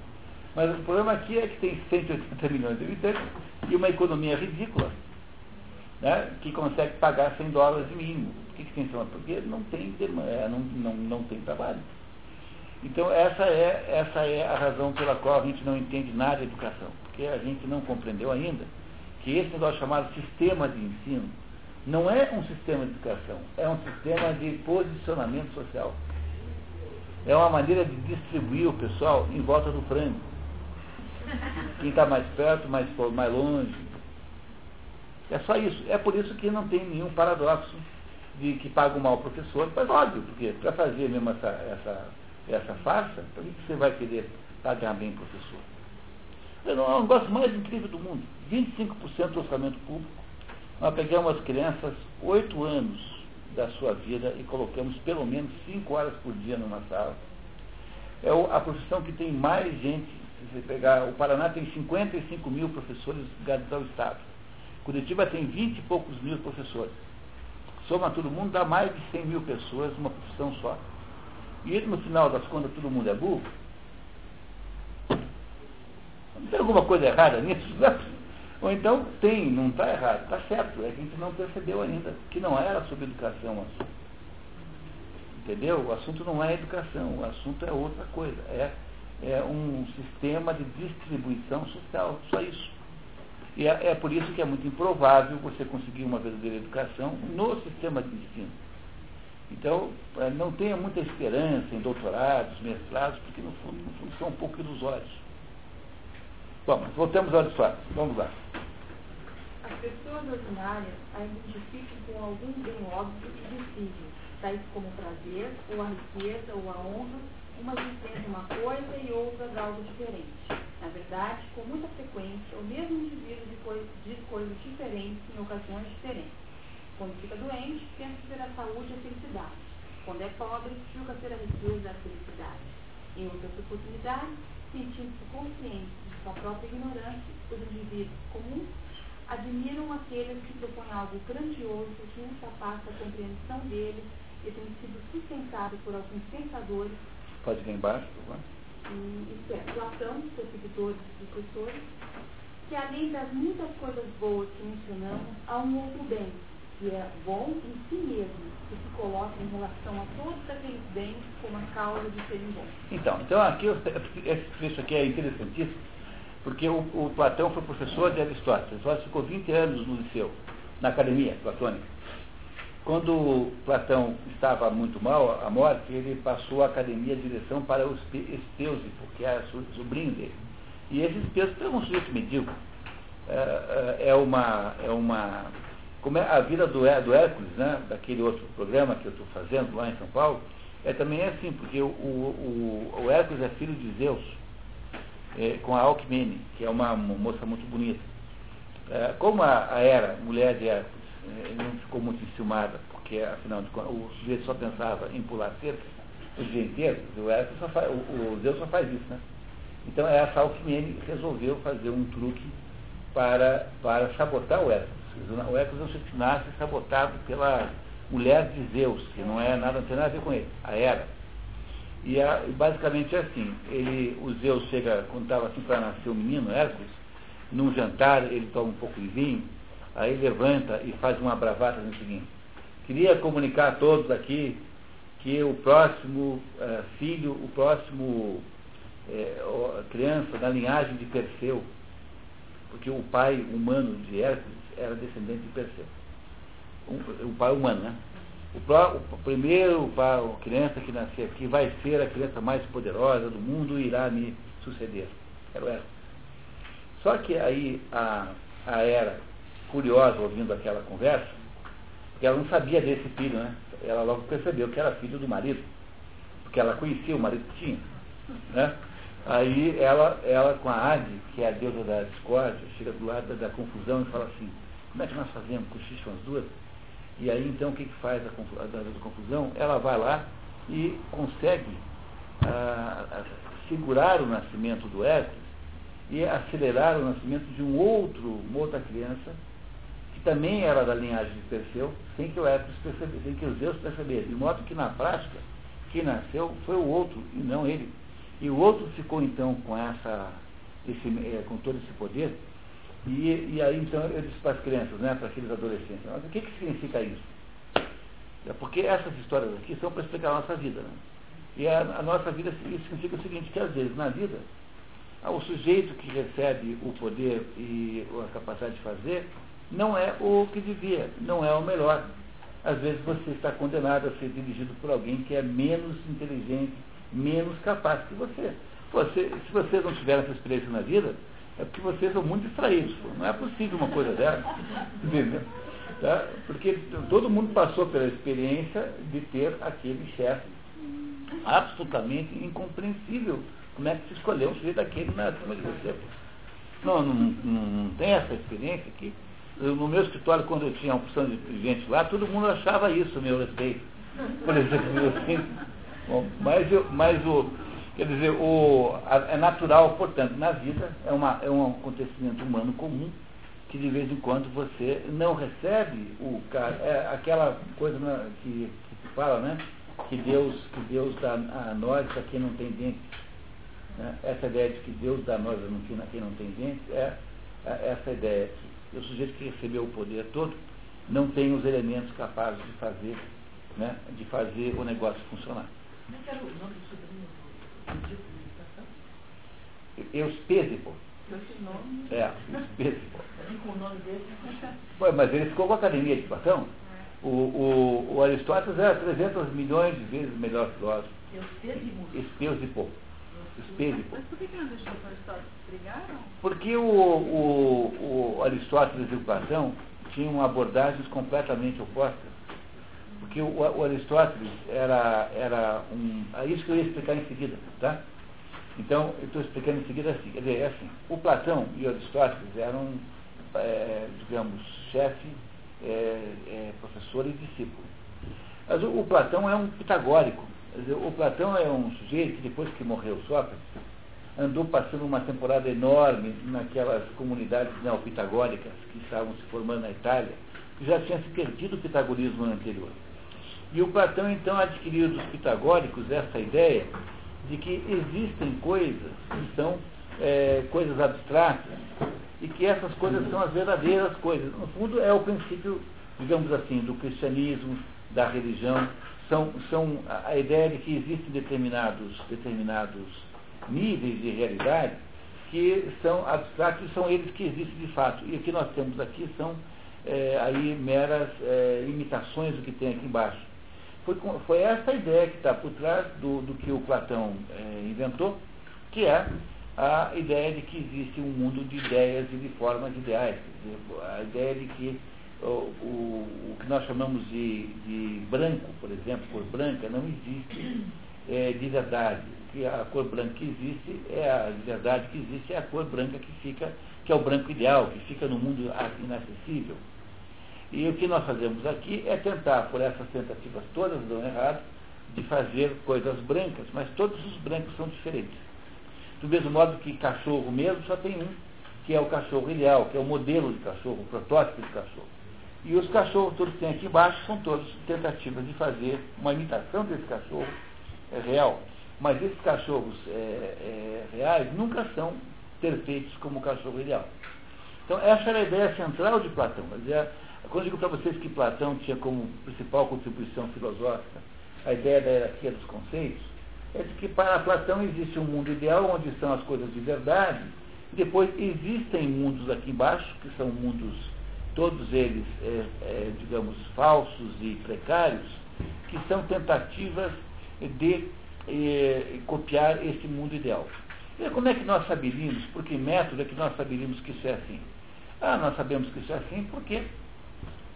Mas o problema aqui é que tem 180 <laughs> milhões de habitantes e uma economia ridícula, né, que consegue pagar 100 dólares mínimo. Por que, que tem Porque não tem, é, não, não, não tem trabalho. Então essa é, essa é a razão pela qual a gente não entende nada de educação, porque a gente não compreendeu ainda que esse negócio chamado sistema de ensino não é um sistema de educação, é um sistema de posicionamento social. É uma maneira de distribuir o pessoal em volta do frango. Quem está mais perto, mais, mais longe. É só isso. É por isso que não tem nenhum paradoxo de que paga mal o professor. Mas óbvio, porque para fazer mesmo essa, essa, essa farsa, para que você vai querer pagar bem o professor? É o negócio mais incrível do mundo. 25% do orçamento público. Nós pegamos as crianças oito anos da sua vida e colocamos pelo menos cinco horas por dia numa sala. É a profissão que tem mais gente. Se você pegar, o Paraná tem 55 mil professores ligados ao Estado. Curitiba tem 20 e poucos mil professores. Soma todo mundo, dá mais de 100 mil pessoas numa profissão só. E no final das contas todo mundo é burro, tem alguma coisa errada nisso? <laughs> Ou então tem, não está errado, está certo, é que a gente não percebeu ainda, que não era sobre educação o assunto. Entendeu? O assunto não é educação, o assunto é outra coisa. É, é um sistema de distribuição social, só isso. E é, é por isso que é muito improvável você conseguir uma verdadeira educação no sistema de ensino. Então, é, não tenha muita esperança em doutorados, mestrados, porque no fundo, no fundo são um pouco ilusórios. Bom, voltamos ao história. Vamos lá. As pessoas ordinárias a identificam com algum bem óbvio e visível, tais como o prazer, ou a riqueza, ou a honra, umas dizendo uma coisa e outras algo diferente. Na verdade, com muita frequência, o mesmo indivíduo diz coisas diferentes em ocasiões diferentes. Quando fica doente, pensa ser a saúde e a felicidade. Quando é pobre, julga ser a riqueza e a felicidade. Em outras oportunidades, sentindo-se consciente sua própria ignorância, os indivíduos comuns admiram aqueles que propõem algo grandioso que ultrapassa a compreensão deles e tem sido sustentado por alguns pensadores. Pode vir embaixo, por favor. Isto é, Platão, seus seguidores e professores, que além das muitas coisas boas que mencionamos, há um outro bem, que é bom em si mesmo, que se coloca em relação a todos aqueles bens como a causa de serem bons. Então, então aqui, <laughs> esse trecho aqui é interessantíssimo porque o, o Platão foi professor de Aristóteles. Aristóteles ficou 20 anos no liceu, na academia platônica. Quando Platão estava muito mal, a morte, ele passou a academia de direção para o Espeusipo, que era sobrinho dele. E esse Espeusipo é um sujeito medíocre. É, é, é, uma, é uma. Como é a vida do, do Hércules, né, daquele outro programa que eu estou fazendo lá em São Paulo, é também assim, porque o, o, o Hércules é filho de Zeus é, com a Alckmin, que é uma, moça muito bonita. É, como a, a Era, mulher de Hércules, é, não ficou muito enciumada, porque afinal de contas o sujeito só pensava em pular cerca o dia inteiro, o, Hércules só faz, o, o Zeus só faz isso, né? Então essa Alckmin resolveu fazer um truque para, para sabotar o Hércules. O Hércules não se nasce sabotado pela mulher de Zeus, que não é nada, não tem nada a ver com ele, a Hera. E a, basicamente é assim, ele, o Zeus chega, quando estava assim para nascer o menino, Hércules, num jantar ele toma um pouco de vinho, aí levanta e faz uma bravata no seguinte, queria comunicar a todos aqui que o próximo uh, filho, o próximo uh, criança da linhagem de Perseu, porque o pai humano de Hércules era descendente de Perseu. Um, o pai humano, né? O, o primeiro a criança que nascer aqui vai ser a criança mais poderosa do mundo e irá me suceder. Era ela. Só que aí a, a Era, curiosa ouvindo aquela conversa, porque ela não sabia desse filho, né? Ela logo percebeu que era filho do marido, porque ela conhecia o marido que tinha. Né? Aí ela, ela com a Ade, que é a deusa da discórdia, chega do lado da, da confusão e fala assim, como é que nós fazemos? Cochicham as duas? E aí então o que, que faz a, a, confusão? Ela vai lá e consegue a, segurar o nascimento do Hércules e acelerar o nascimento de um outro, uma outra criança que também era da linhagem de Perseu, sem que o Hércules percebesse, sem que os Zeus percebessem. De modo que na prática, quem nasceu foi o outro e não ele. E o outro ficou então com essa, esse, eh, com todo esse poder e, e aí então eu disse para as crianças, né, para aqueles adolescentes, mas o que, que significa isso? É porque essas histórias aqui são para explicar a nossa vida. Né? E a, a nossa vida significa o seguinte, que às vezes na vida, o sujeito que recebe o poder e a capacidade de fazer não é o que devia, não é o melhor. Às vezes você está condenado a ser dirigido por alguém que é menos inteligente menos capaz que você. você se vocês não tiveram essa experiência na vida, é porque vocês são muito distraídos. Não é possível uma coisa dessa. <laughs> Entendeu? Tá? Porque todo mundo passou pela experiência de ter aquele chefe absolutamente incompreensível. Como é que se escolheu um sujeito daquele na turma de você? Não, não, não, não tem essa experiência aqui. No meu escritório, quando eu tinha uma opção de gente lá, todo mundo achava isso, meu respeito. Por exemplo, <laughs> assim. Bom, mas, eu, mas o, quer dizer, o, é natural, portanto, na vida, é, uma, é um acontecimento humano comum que de vez em quando você não recebe o é aquela coisa né, que, que se fala, né? Que Deus, que Deus dá a nós a quem não tem dentes. Né? Essa ideia de que Deus dá a nós a quem não tem dentes é, é essa ideia aqui. O sujeito que recebeu o poder todo não tem os elementos capazes de fazer, né, de fazer o negócio funcionar. Como que era o nome do sobrinho do Euspésipo. É, Euspésipo. Com o nome dele. Mas ele ficou com a academia de Platão. O, o, o Aristóteles era 300 milhões de vezes melhor filósofo. Euspésipo. Euspésipo. Mas por que não deixou o Aristóteles? Brigaram? Porque o, o, o Aristóteles e o Platão tinham abordagens completamente opostas. Porque o, o Aristóteles era, era um. É isso que eu ia explicar em seguida, tá? Então, eu estou explicando em seguida assim. Quer dizer, é assim, o Platão e o Aristóteles eram, é, digamos, chefe, é, é, professor e discípulo. Mas o, o, Platão é um pitagórico. Dizer, o Platão é um sujeito que, depois que morreu Sócrates, andou passando uma temporada enorme naquelas comunidades neopitagóricas que estavam se formando na Itália, que já tinha se perdido o pitagorismo anterior. E o Platão, então, adquiriu dos pitagóricos essa ideia de que existem coisas que são é, coisas abstratas e que essas coisas são as verdadeiras coisas. No fundo, é o princípio, digamos assim, do cristianismo, da religião. São, são a ideia de que existem determinados, determinados níveis de realidade que são abstratos e são eles que existem de fato. E o que nós temos aqui são é, aí meras é, imitações do que tem aqui embaixo. Foi, foi essa ideia que está por trás do, do que o Platão é, inventou, que é a ideia de que existe um mundo de ideias e de formas ideais. A ideia de que o, o, o que nós chamamos de, de, branco, por exemplo, cor branca, não existe é, de verdade. Que a cor branca que existe é a de verdade que existe é a cor branca que fica, que é o branco ideal, que fica no mundo inacessível. E o que nós fazemos aqui é tentar, por essas tentativas todas dão errado, de fazer coisas brancas, mas todos os brancos são diferentes. Do mesmo modo que cachorro mesmo só tem um, que é o cachorro ideal, que é o modelo de cachorro, o protótipo de cachorro. E os cachorros todos que tem aqui embaixo são todos tentativas de fazer uma imitação desse cachorro é, real. Mas esses cachorros é, é, reais nunca são perfeitos como o cachorro ideal. Então essa era a ideia central de Platão. Dizer, quando eu digo para vocês que Platão tinha como principal contribuição filosófica a ideia da hierarquia dos conceitos, é de que para Platão existe um mundo ideal onde estão as coisas de verdade, e depois existem mundos aqui embaixo, que são mundos, todos eles, é, é, digamos, falsos e precários, que são tentativas de é, copiar esse mundo ideal. E como é que nós saberíamos, por que método é que nós saberíamos que isso é assim? Ah, nós sabemos que isso é assim porque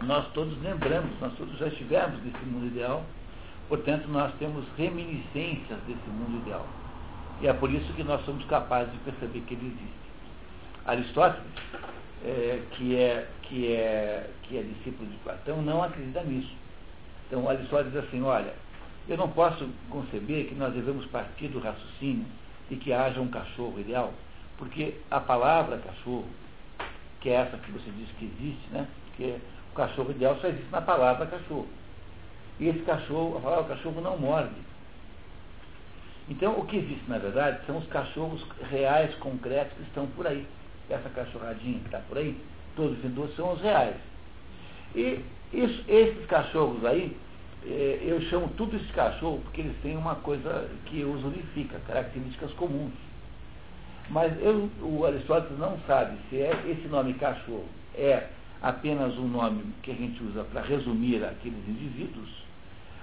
nós todos lembramos, nós todos já estivemos nesse mundo ideal, portanto nós temos reminiscências desse mundo ideal. E é por isso que nós somos capazes de perceber que ele existe. Aristóteles, é, que, é, que, é, que é discípulo de Platão, não acredita nisso. Então Aristóteles diz assim, olha, eu não posso conceber que nós devemos partir do raciocínio e que haja um cachorro ideal, porque a palavra cachorro, que é essa que você diz que existe, né? Que o cachorro ideal só existe na palavra cachorro. E esse cachorro, a palavra cachorro não morde. Então, o que existe, na verdade, são os cachorros reais, concretos, que estão por aí. Essa cachorradinha que está por aí, todos os dois são os reais. E isso, esses cachorros aí, eh, eu chamo tudo esse cachorro porque eles têm uma coisa que os unifica, características comuns. Mas eu, o Aristóteles não sabe se é esse nome cachorro é apenas um nome que a gente usa para resumir aqueles indivíduos,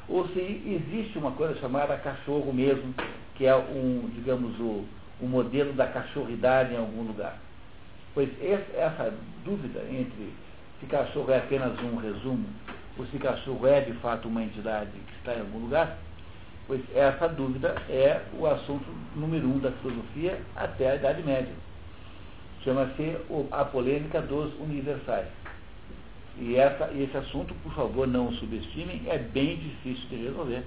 ou se existe uma coisa chamada cachorro mesmo, que é um, digamos, o, o modelo da cachorridade em algum lugar. Pois essa dúvida entre se cachorro é apenas um resumo, ou se cachorro é de fato uma entidade que está em algum lugar, pois essa dúvida é o assunto número um da filosofia até a Idade Média. Chama-se a polêmica dos universais. E essa, esse assunto, por favor, não o subestimem, é bem difícil de resolver,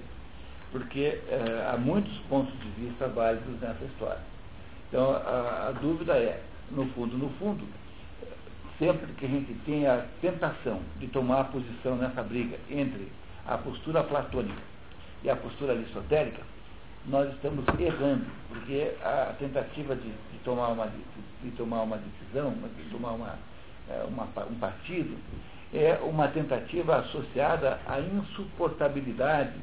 porque é, há muitos pontos de vista válidos nessa história. Então, a, a dúvida é, no fundo, no fundo, sempre que a gente tem a tentação de tomar posição nessa briga entre a postura platônica e a postura aristotélica, nós estamos errando, porque a tentativa de, de tomar, uma, de, de, tomar uma decisão, de tomar uma, é, uma, um partido, é uma tentativa associada à insuportabilidade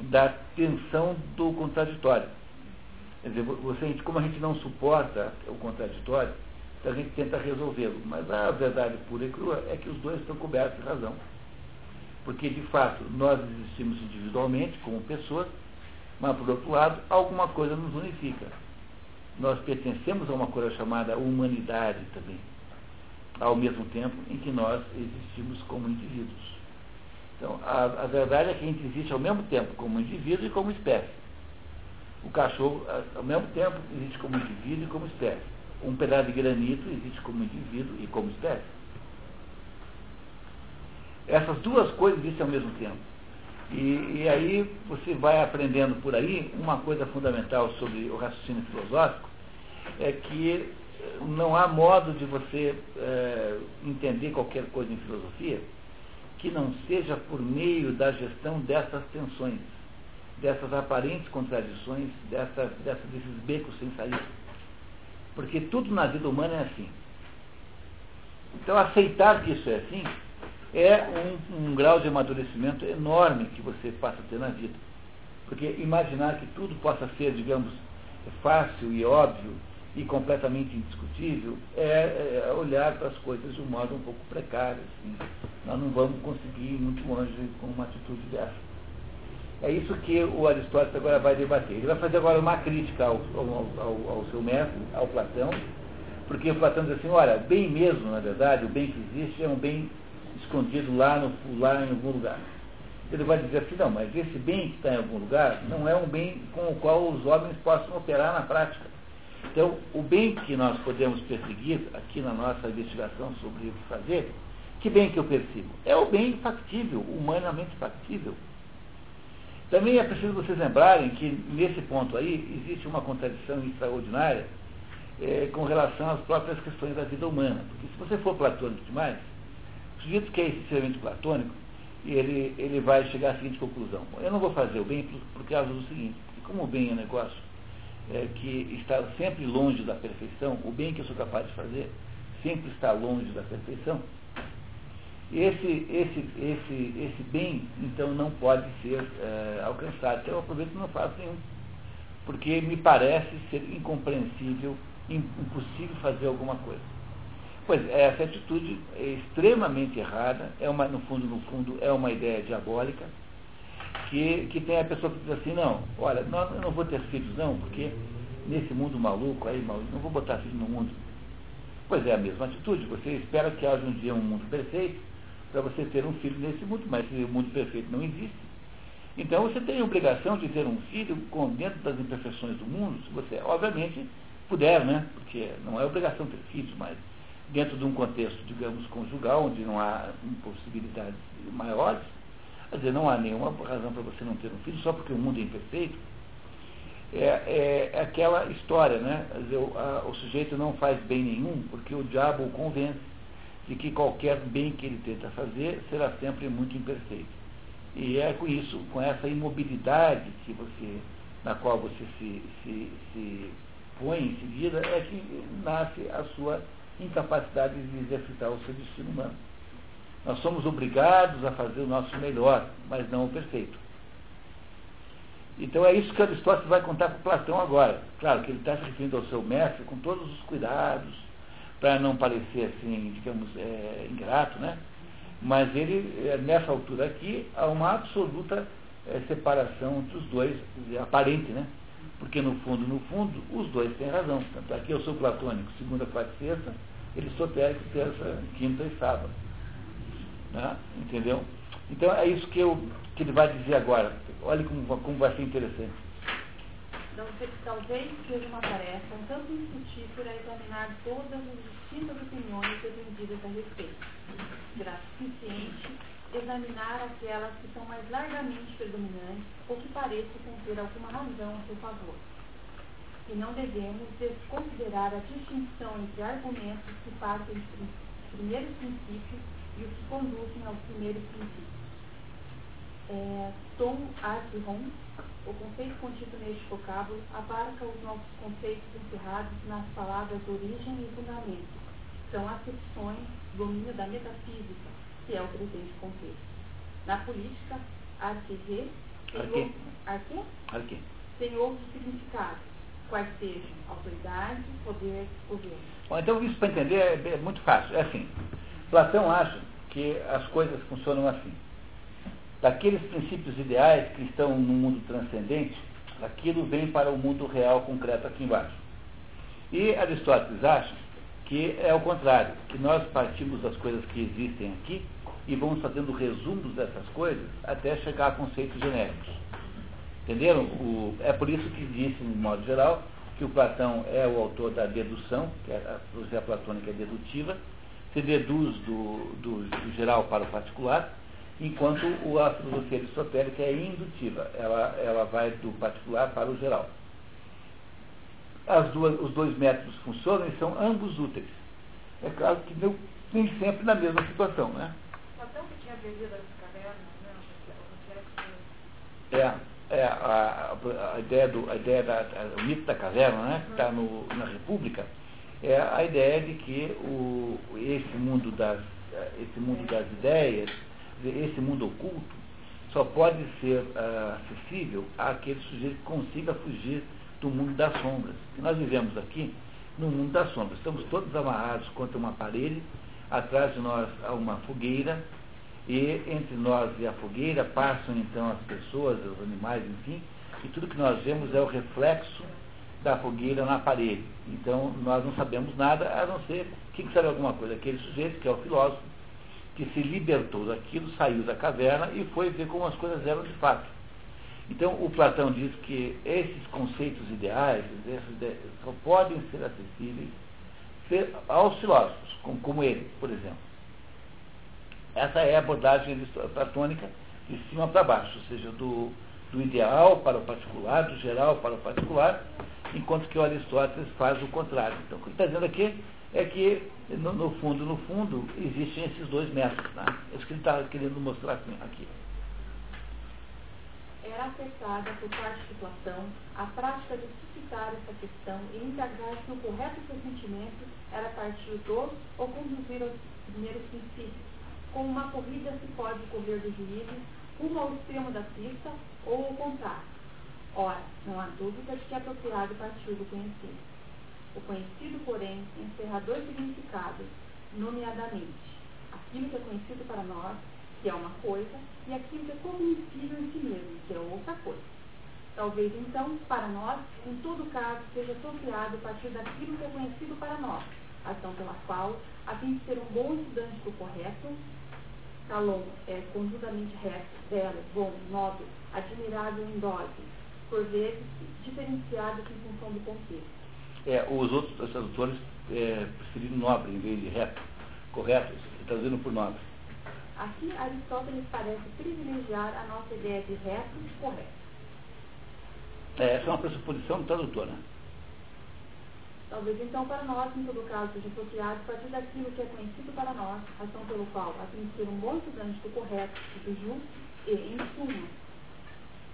da tensão do contraditório. Quer dizer, você, como a gente não suporta o contraditório, a gente tenta resolvê-lo. Mas a verdade pura e crua é que os dois estão cobertos de razão. Porque, de fato, nós existimos individualmente, como pessoas, mas, por outro lado, alguma coisa nos unifica. Nós pertencemos a uma coisa chamada humanidade também ao mesmo tempo em que nós existimos como indivíduos. Então, a, a, verdade é que a gente existe ao mesmo tempo como indivíduo e como espécie. O cachorro, ao mesmo tempo, existe como indivíduo e como espécie. Um pedaço de granito existe como indivíduo e como espécie. Essas duas coisas existem ao mesmo tempo. E, e aí você vai aprendendo por aí uma coisa fundamental sobre o raciocínio filosófico, é que não há modo de você é, entender qualquer coisa em filosofia que não seja por meio da gestão dessas tensões, dessas aparentes contradições, dessas, dessas, desses becos sem saída. Porque tudo na vida humana é assim. Então, aceitar que isso é assim é um, um grau de amadurecimento enorme que você passa a ter na vida. Porque imaginar que tudo possa ser, digamos, fácil e óbvio e completamente indiscutível é, é olhar para as coisas de um modo um pouco precário. Assim. Nós não vamos conseguir ir muito longe com uma atitude dessa. É isso que o Aristóteles agora vai debater. Ele vai fazer agora uma crítica ao, ao, ao, ao seu mestre, ao Platão, porque o Platão diz assim, olha, bem mesmo, na verdade, o bem que existe é um bem escondido lá, no, lá em algum lugar. Ele vai dizer assim, não, mas esse bem que está em algum lugar não é um bem com o qual os homens possam operar na prática. Então, o bem que nós podemos perseguir aqui na nossa investigação sobre o que fazer, que bem que eu persigo? É o bem factível, humanamente factível. Também é preciso vocês lembrarem que, nesse ponto aí, existe uma contradição extraordinária é, com relação às próprias questões da vida humana. Porque se você for platônico demais, o sujeito que é excessivamente platônico, ele, ele vai chegar à seguinte conclusão. Eu não vou fazer o bem por, por causa do seguinte, porque como o bem é negócio é, que está sempre longe da perfeição, o bem que eu sou capaz de fazer sempre está longe da perfeição, esse, esse, esse, esse bem, então, não pode ser é, alcançado. Então, eu aproveito e não faço nenhum. Porque me parece ser incompreensível, impossível fazer alguma coisa. Pois essa atitude é extremamente errada, é uma, no fundo, no fundo, é uma ideia diabólica, que, que tem a pessoa que diz assim, não, olha, não, eu não vou ter filhos não, porque nesse mundo maluco aí, maluco, não vou botar filhos no mundo. Pois é a mesma atitude, você espera que haja um dia um mundo perfeito para você ter um filho nesse mundo, mas o mundo perfeito não existe. Então você tem a obrigação de ter um filho com, dentro das imperfeições do mundo, se você, obviamente, puder, né? Porque não é obrigação ter filhos, mas dentro de um contexto, digamos, conjugal, onde não há possibilidades maiores, Quer dizer, não há nenhuma razão para você não ter um filho só porque o mundo é imperfeito. É, é, aquela história, né? Dizer, o, a, o, sujeito não faz bem nenhum porque o diabo o convence de que qualquer bem que ele tenta fazer será sempre muito imperfeito. E é com isso, com essa imobilidade que você, na qual você se, se, se põe em seguida, é que nasce a sua incapacidade de exercitar o seu destino humano. Nós somos obrigados a fazer o nosso melhor, mas não o perfeito. Então é isso que Aristóteles vai contar para Platão agora. Claro que ele está se referindo ao seu mestre com todos os cuidados, para não parecer assim, digamos, é, ingrato, né? Mas ele, é, nessa altura aqui, há uma absoluta é, separação entre os dois, aparente, né? Porque no fundo, no fundo, os dois têm razão. Tanto aqui eu sou platônico, segunda, quarta e sexta, esotérico, terça, quinta e sábado. Né? Entendeu? Então é isso que, eu, que ele vai dizer agora. Olha como, como vai ser interessante. Talvez seja uma tarefa um tanto infrutífera examinar todas as distintas opiniões defendidas a respeito. Será suficiente examinar aquelas que são mais largamente predominantes ou que pareçam conter alguma razão a seu favor. E não devemos desconsiderar a distinção entre argumentos que partem dos primeiros princípios e os que conduzem aos primeiros princípios. É, Tom Arthur o conceito contido neste vocábulo abarca os nossos conceitos encerrados nas palavras origem e fundamento. São acepções, domínio da metafísica, que é o presente conceito. Na política, arquê tem? Arquê. tem outros significados, quais sejam autoridade, poder, governo. Bom, então isso para entender é, é muito fácil. É assim, Platão acha que as coisas funcionam assim daqueles princípios ideais que estão no mundo transcendente, aquilo vem para o mundo real concreto aqui embaixo. E Aristóteles acha que é o contrário, que nós partimos das coisas que existem aqui e vamos fazendo resumos dessas coisas até chegar a conceitos genéricos. Entenderam? O, é por isso que disse, de modo geral, que o Platão é o autor da dedução, que é a filosofia platônica é dedutiva, se deduz do, do, do geral para o particular, enquanto a filosofia aristotélica é indutiva, ela, ela vai do particular para o geral. As duas, os dois métodos funcionam e são ambos úteis. É claro que não, nem sempre na mesma situação, né? Platão que tinha bebido as cavernas, né? É, é a, a, ideia do, a ideia da, a, o mito da caverna, né? Que está na República, é a ideia de que o, esse mundo das, esse mundo das ideias esse mundo oculto só pode ser uh, acessível àquele sujeito que consiga fugir do mundo das sombras. E nós vivemos aqui no mundo das sombras. Estamos todos amarrados contra uma parede, atrás de nós há uma fogueira, e entre nós e a fogueira passam então as pessoas, os animais, enfim, e tudo que nós vemos é o reflexo da fogueira na parede. Então nós não sabemos nada, a não ser, quem sabe alguma coisa? Aquele sujeito que é o filósofo, que se libertou daquilo, saiu da caverna e foi ver como as coisas eram de fato. Então, o Platão diz que esses conceitos ideais esses, só podem ser acessíveis aos filósofos, como, ele, por exemplo. Essa é a abordagem platônica de cima para baixo, ou seja, do, do ideal para o particular, do geral para o particular, enquanto que o Aristóteles faz o contrário. Então, o que ele está dizendo aqui é que, no, no, fundo, no fundo, existem esses dois métodos. Né? É isso que ele está querendo mostrar aqui. Era aceitada por parte de Platão a prática de suscitar essa questão e integrar-se no correto pressentimento era partir do ou conduzir aos primeiros princípios. Como uma corrida se pode correr do juízo rumo ao extremo da pista ou ao contrário. Ora, não há dúvida de que é apropriado partir do conhecido. O conhecido, porém, encerra dois significados, nomeadamente aquilo que é conhecido para nós, que é uma coisa, e aquilo que é cognoscível em si mesmo, que é outra coisa. Talvez, então, para nós, em todo caso, seja apropriado partir daquilo que é conhecido para nós, ação pela qual, a fim de ser um bom estudante do correto, Calon é conjugamente reto, belo, bom, nobre, admirável em dose, por vezes diferenciado em função do contexto é, os outros tradutores é, preferiram nobre em vez de reto, correto, traduzindo por nobre. Aqui Aristóteles parece privilegiar a nossa ideia de reto e correto. É, essa é uma pressuposição do tradutor, né? Talvez então para nós, em todo caso, seja apropriado partir daquilo que é conhecido para nós, ação pelo qual, a fim de ser um bom estudante do correto e do justo, e, em suma,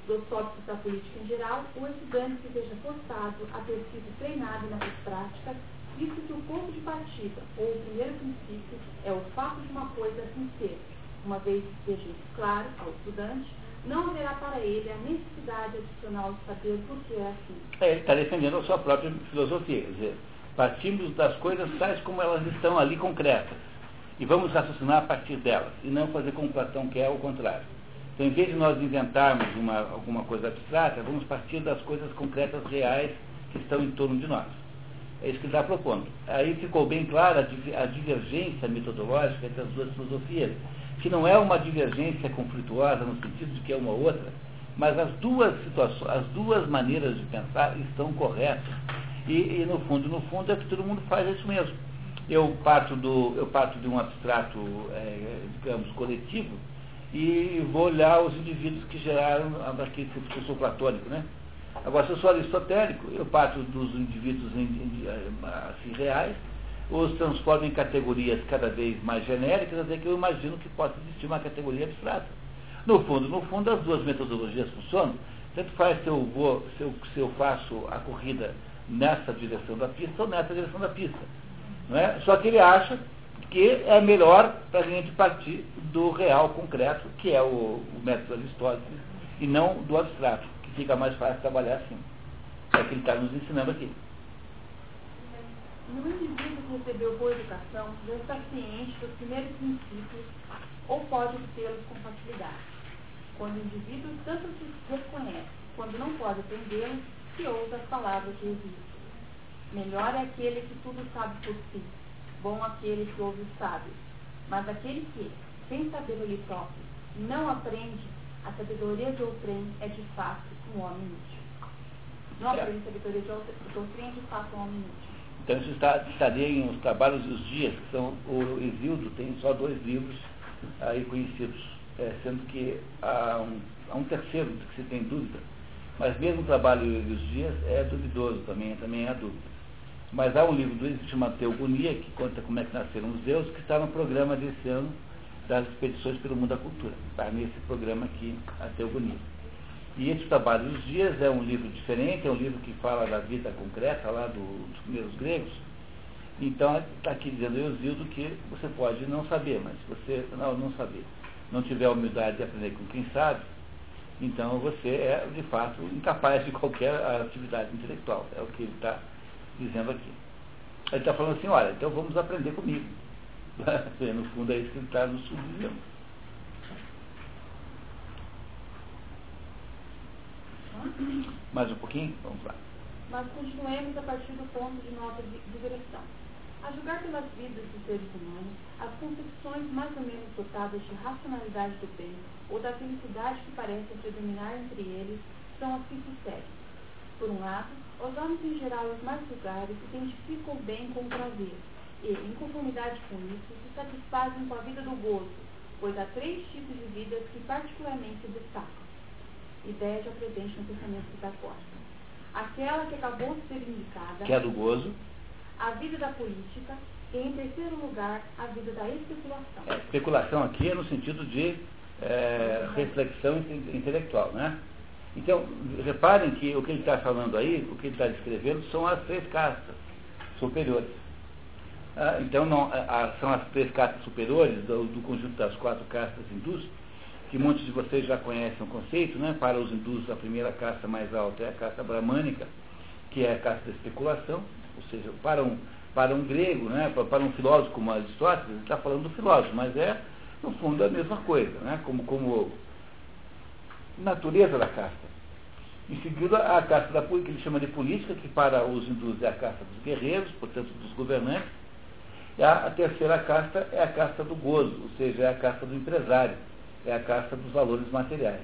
dos tópicos da política em geral, o estudante que seja forçado a ter sido treinado nessas práticas, visto que o ponto de partida, ou o primeiro princípio, é o fato de uma coisa assim ser. Uma vez que seja claro ao estudante, não haverá para ele a necessidade adicional de saber por que é assim. É, ele está defendendo a sua própria filosofia, quer dizer, partimos das coisas tais como elas estão ali concretas, e vamos raciocinar a partir delas, e não fazer como Platão quer, o contrário. Então, em vez de nós inventarmos uma, alguma coisa abstrata, vamos partir das coisas concretas reais que estão em torno de nós. É isso que ele está propondo. Aí ficou bem clara a divergência metodológica entre as duas filosofias, que não é uma divergência conflituosa no sentido de que é uma outra, mas as duas situações, as duas maneiras de pensar estão corretas. E, e no fundo, no fundo, é que todo mundo faz isso mesmo. Eu parto, do, eu parto de um abstrato, é, digamos, coletivo, e vou olhar os indivíduos que geraram aquele discurso platônico, né? Agora, se eu sou aristotélico, eu parto dos indivíduos assim, reais, os transformo em categorias cada vez mais genéricas, até que eu imagino que possa existir uma categoria abstrata. No fundo, no fundo, as duas metodologias funcionam. Tanto faz se eu, vou, se eu, se eu faço a corrida nessa direção da pista ou nessa direção da pista. Não é? Só que ele acha que é melhor para a gente partir do real concreto, que é o, o método Aristóteles, e não do abstrato que fica mais fácil trabalhar assim. É o que ele está nos ensinando aqui. No indivíduo que recebeu boa educação, já está ciente dos primeiros princípios ou pode obtê-los com facilidade. Quando o indivíduo tanto se reconhece, quando não pode aprendê-los, se ousa as palavras que existem. Melhor é aquele que tudo sabe por si, bom aquele que ouve os sábios. Mas aquele que, sem saber ele próprio, não aprende, a sabedoria de outrem é de fato um homem inútil. Não aprende a sabedoria de outrem é de fato um homem inútil. Então isso está, estaria em Os Trabalhos dos Dias, que são, o Exildo tem só dois livros aí conhecidos, é, sendo que há um, há um terceiro que se tem dúvida. Mas mesmo o trabalho dos dias é duvidoso também, também há dúvida. Mas há um livro do chamado Teogonia, que conta como é que nasceram os deuses, que está no programa desse ano das expedições pelo mundo da cultura. Está nesse programa aqui, a Teogonia. E esse Trabalho dos Dias é um livro diferente, é um livro que fala da vida concreta lá do, dos primeiros gregos. Então, está aqui dizendo Eusildo que você pode não saber, mas você não, não saber, não tiver a humildade de aprender com quem sabe, então você é, de fato, incapaz de qualquer atividade intelectual. É o que ele está dizendo aqui. Ele está falando assim, olha, então vamos aprender comigo. <laughs> no fundo é isso que ele está nos dizendo. Mais um pouquinho? Vamos lá. Mas continuemos a partir do ponto de nota de direção. A julgar pelas vidas dos seres humanos, as concepções mais ou menos dotadas de racionalidade do bem ou da felicidade que parece predominar entre eles são as que se seguem. Por um lado, os homens em geral os mais vulgares identificam o bem com o prazer e, em conformidade com isso, se satisfazem com a vida do gozo, pois há três tipos de vidas que particularmente se destacam. Ideia já presente no pensamento da Costa. Aquela que acabou de ser indicada. Que é do gozo. A vida da política. E, em terceiro lugar, a vida da especulação. É, especulação aqui é no sentido de é, reflexão intelectual, né? Então, reparem que o que ele está falando aí, o que ele está descrevendo, são as três castas superiores. Ah, então, não, ah, são as três castas superiores do, do, conjunto das quatro castas hindus, que muitos de vocês já conhecem o conceito, né? Para os hindus, a primeira casta mais alta é a casta bramânica, que é a casta da especulação, ou seja, para um, para um grego, né? para, para um filósofo como Aristóteles, ele está falando do filósofo, mas é, no fundo, a mesma coisa, né? como, como natureza da casta. Em seguida, a casta da que ele chama de política, que para os hindus é a casta dos guerreiros, portanto dos governantes. E a, a terceira casta é a casta do gozo, ou seja, é a casta do empresário, é a casta dos valores materiais.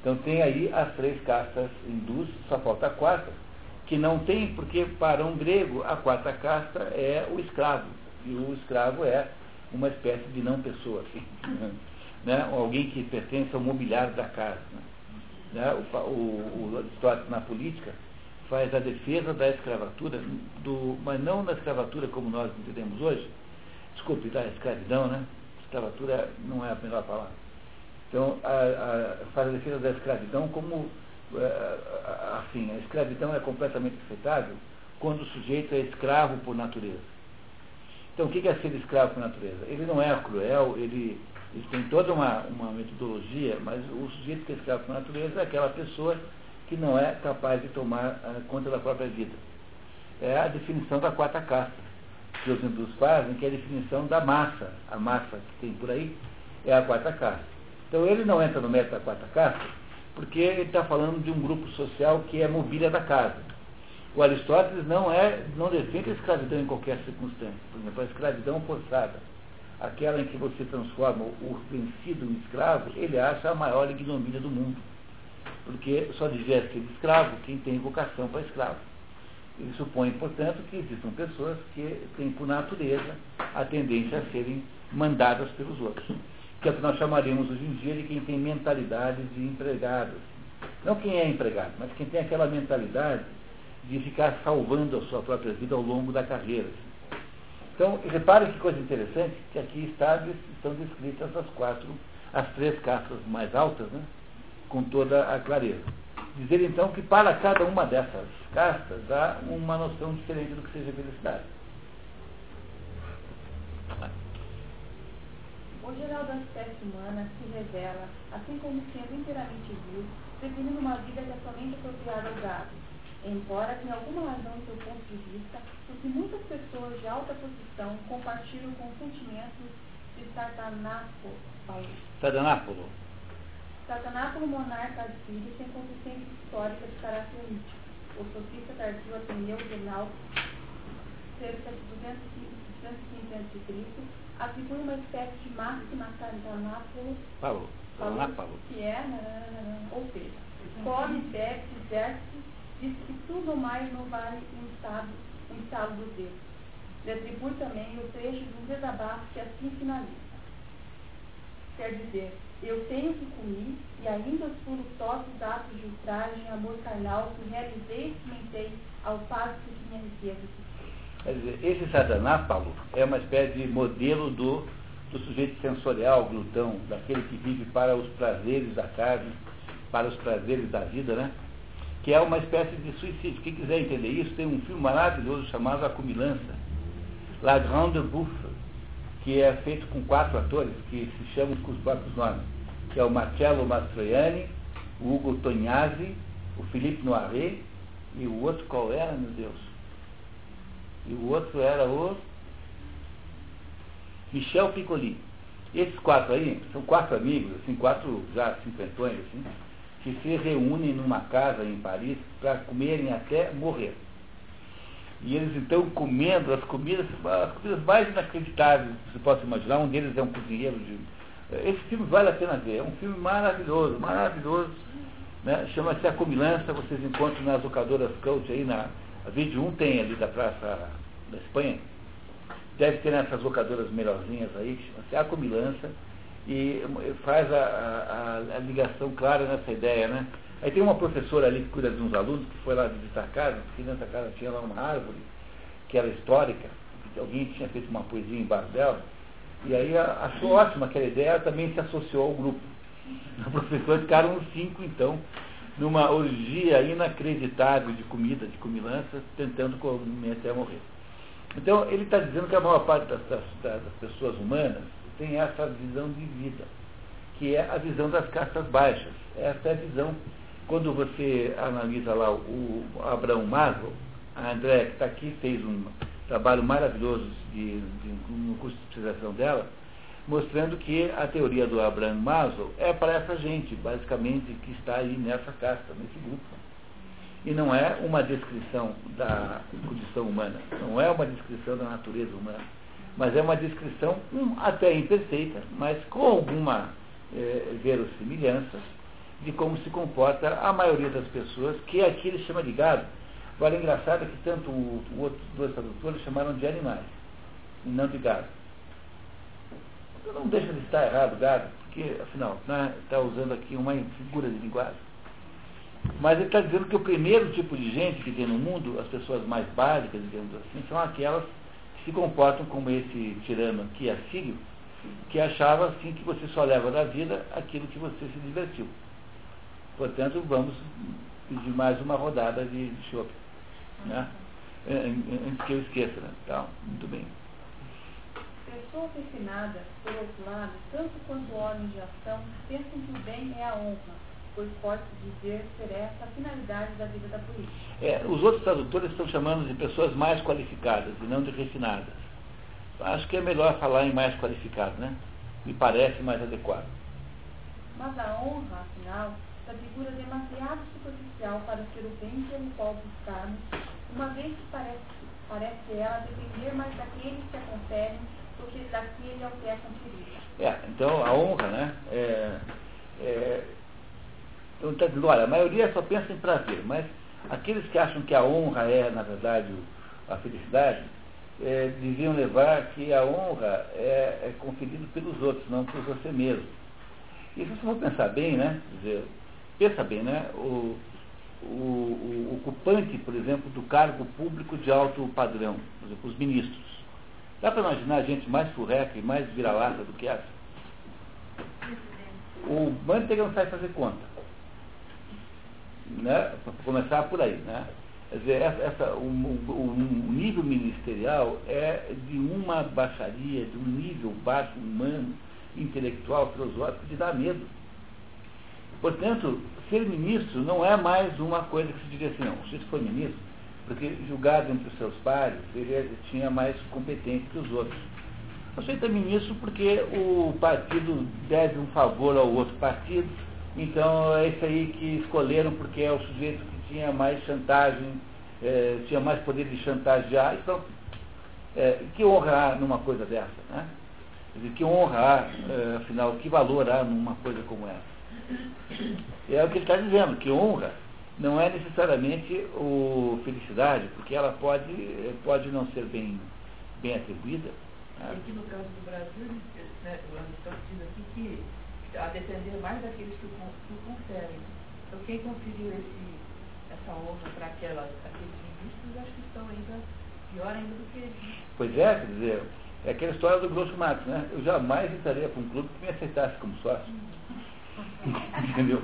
Então tem aí as três castas hindus, só falta a quarta, que não tem, porque para um grego a quarta casta é o escravo. E o escravo é uma espécie de não pessoa. Assim. <laughs> né? alguém que pertence ao mobiliário da casa. Né? O, o, o Aristóteles na política faz a defesa da escravatura, do, mas não da escravatura como nós entendemos hoje, desculpe, da escravidão, né? Escravatura não é a melhor palavra. Então, a, a, faz a defesa da escravidão como, é, assim, a escravidão é completamente aceitável quando o sujeito é escravo por natureza. Então, o que é ser escravo por natureza? Ele não é cruel, ele eles têm toda uma, uma metodologia, mas o sujeito que é escravo por natureza é aquela pessoa que não é capaz de tomar uh, conta da própria vida. É a definição da quarta casta que os hindus fazem, que é a definição da massa. A massa que tem por aí é a quarta casta. Então ele não entra no mérito da quarta casta, porque ele está falando de um grupo social que é mobília da casa. O Aristóteles não, é, não defende a escravidão em qualquer circunstância. Por exemplo, a escravidão forçada, aquela em que você transforma o vencido em escravo, ele acha a maior ignomínia do mundo. Porque só devia ser escravo quem tem vocação para escravo. Ele supõe, portanto, que existam pessoas que têm por natureza a tendência a serem mandadas pelos outros. Que é o que nós chamaríamos hoje em dia de quem tem mentalidade de empregado. Não quem é empregado, mas quem tem aquela mentalidade de ficar salvando a sua própria vida ao longo da carreira. Então, reparem que coisa interessante, que aqui está, estão descritas as quatro, as três castas mais altas, né, com toda a clareza. Dizer então que para cada uma dessas castas há uma noção diferente do que seja felicidade. O geral da espécie humana se revela, assim como sendo inteiramente vil, definindo uma vida que é somente apropriada ao gado, embora tenha alguma razão do seu ponto de vista, porque muitas pessoas de alta posição compartilham com sentimentos de Sardanápolo. Sardanápolo. Sardanápolo, monarca assírio, tem consistência histórica de caráter mítico. O sofista tardio Ateneu Renal, cerca de 215 a.C., atribui uma espécie de máxima Sardanápolo, Paulo. Sardanápolo. que é, ou seja, come, bebe, diverte diz que tudo mais não vale um estado, um estado dos dedos. Lhe atribui também o trecho do desabafo que assim finaliza. Quer dizer, eu tenho que comer e ainda os furtosos atos de ultraje e amor carnal que realizei e experimentei ao passo que minha riqueza Quer dizer, esse Satanás, Paulo, é uma espécie de modelo do, do sujeito sensorial, glutão, daquele que vive para os prazeres da carne, para os prazeres da vida, né? Que é uma espécie de suicídio. Quem quiser entender isso, tem um filme maravilhoso chamado A Cumilança, La Grande Bouffe, que é feito com quatro atores que se chamam com os próprios nomes, que é o Marcello Mastroianni, o Hugo Tognazzi, o Philippe Noiret e o outro qual era, meu Deus? E o outro era o Michel Piccoli. Esses quatro aí são quatro amigos, assim, quatro já cinquentões, assim, que se reúnem numa casa em Paris para comerem até morrer. E eles então comendo as comidas, as comidas mais inacreditáveis que você possa imaginar, um deles é um cozinheiro de. Esse filme vale a pena ver, é um filme maravilhoso, maravilhoso. Né? Chama-se A Comilança, vocês encontram nas locadoras Coach aí, na a Vídeo 1 tem ali da Praça da Espanha. Deve ter nessas locadoras melhorzinhas aí, chama-se A Comilança e faz a, a, a, ligação clara nessa ideia, né? Aí tem uma professora ali que cuida de uns alunos que foi lá visitar a casa, porque da casa tinha lá uma árvore que era histórica, que alguém tinha feito uma poesia em bar dela, e aí achou ótima aquela ideia, também se associou ao grupo. <laughs> A professora ficaram os cinco, então, numa orgia inacreditável de comida, de comilanças, tentando comer até morrer. Então, ele está dizendo que a maior parte das, das, das pessoas humanas tem essa visão de vida, que é a visão das castas baixas. Essa é a visão. Quando você analisa lá o Abraão Maslow, a André, que está aqui, fez um trabalho maravilhoso de, de, no curso de especialização dela, mostrando que a teoria do Abraham Maslow é para essa gente, basicamente, que está aí nessa casta, nesse grupo. E não é uma descrição da condição humana, não é uma descrição da natureza humana mas é uma descrição um, até imperfeita, mas com alguma é, verossimilhança de como se comporta a maioria das pessoas, que aqui ele chama de gado. Agora, é engraçado é que tanto o, o outros dois tradutores chamaram de animais, e não de gado. Então, não deixa de estar errado gado, porque, afinal, né, está usando aqui uma figura de linguagem. Mas ele está dizendo que o primeiro tipo de gente que tem no mundo, as pessoas mais básicas, digamos assim, são aquelas se comportam como esse tirano aqui assírio, que achava assim que você só leva da vida aquilo que você se divertiu. Portanto, vamos pedir mais uma rodada de, chope. Né? Antes que eu esqueça. Né? Então, muito bem. Pessoas refinadas, por outro lado, tanto quanto homens de ação, pensam que o bem é a honra pois pode dizer ser essa a finalidade da vida da política. É, os outros tradutores estão chamando de pessoas mais qualificadas e não de refinadas. Acho que é melhor falar em mais qualificado, né? Me parece mais adequado. Mas a honra, afinal, da figura demasiado superficial para ser o bem pelo qual buscarmos, uma vez que parece, parece ela depender mais daqueles que a conferem do que daquele ao que é conferida. É, então a honra, né? É, é, então está dizendo, olha, a maioria só pensa em prazer, mas aqueles que acham que a honra é, na verdade, a felicidade, é, deviam levar que a honra é, é conferida pelos outros, não por você mesmo. E se você for pensar bem, né? Dizer, pensa bem, né? O, o, o, ocupante, por exemplo, do cargo público de alto padrão, por exemplo, os ministros. Dá para imaginar gente mais furreca e mais vira-lata do que essa? O Manteiga não sabe fazer conta. Né? Para começar por aí. Né? Quer dizer, essa, essa, o, o, o, nível ministerial é de uma baixaria, de um nível baixo, humano, intelectual, filosófico, de dar medo. Portanto, ser ministro não é mais uma coisa que se diria assim, não, se for ministro, porque julgado entre os seus pares, ele tinha mais competência que os outros. Você é ministro porque o partido deve um favor ao outro partido, então é esse aí que escolheram porque é o sujeito que tinha mais chantagem, é, tinha mais poder de chantagear, então, é, que honra há numa coisa dessa, né? Dizer, que honra há, é, afinal, que valor há numa coisa como essa? É o que ele está dizendo, que honra não é necessariamente o felicidade, porque ela pode, pode não ser bem, bem atribuída. Né? Aqui no caso do Brasil, né, o dizendo aqui que a depender mais daqueles que o, conferem. Então quem conferiu esse, essa honra para aqueles ministros, acho que estão ainda pior ainda do que eles. Pois é, quer dizer, é aquela história do Grosso Matos, né? Eu jamais entraria para um clube que me aceitasse como sócio. <laughs> Entendeu?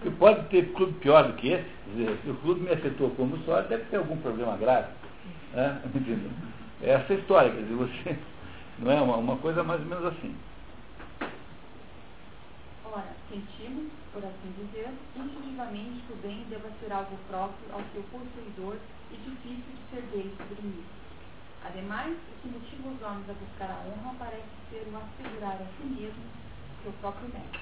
Porque pode ter clube pior do que esse. Dizer, se o clube me aceitou como sócio, deve ter algum problema grave. Né? <laughs> Entendeu? É essa história, quer dizer, você. Não é uma, uma coisa mais ou menos assim. Ora, sentimos, por assim dizer, instintivamente que o bem deva ser algo próprio ao seu possuidor e difícil de ser dele suprimido. Ademais, o que motiva os homens a buscar a honra parece ser o assegurar a si mesmo seu próprio mérito.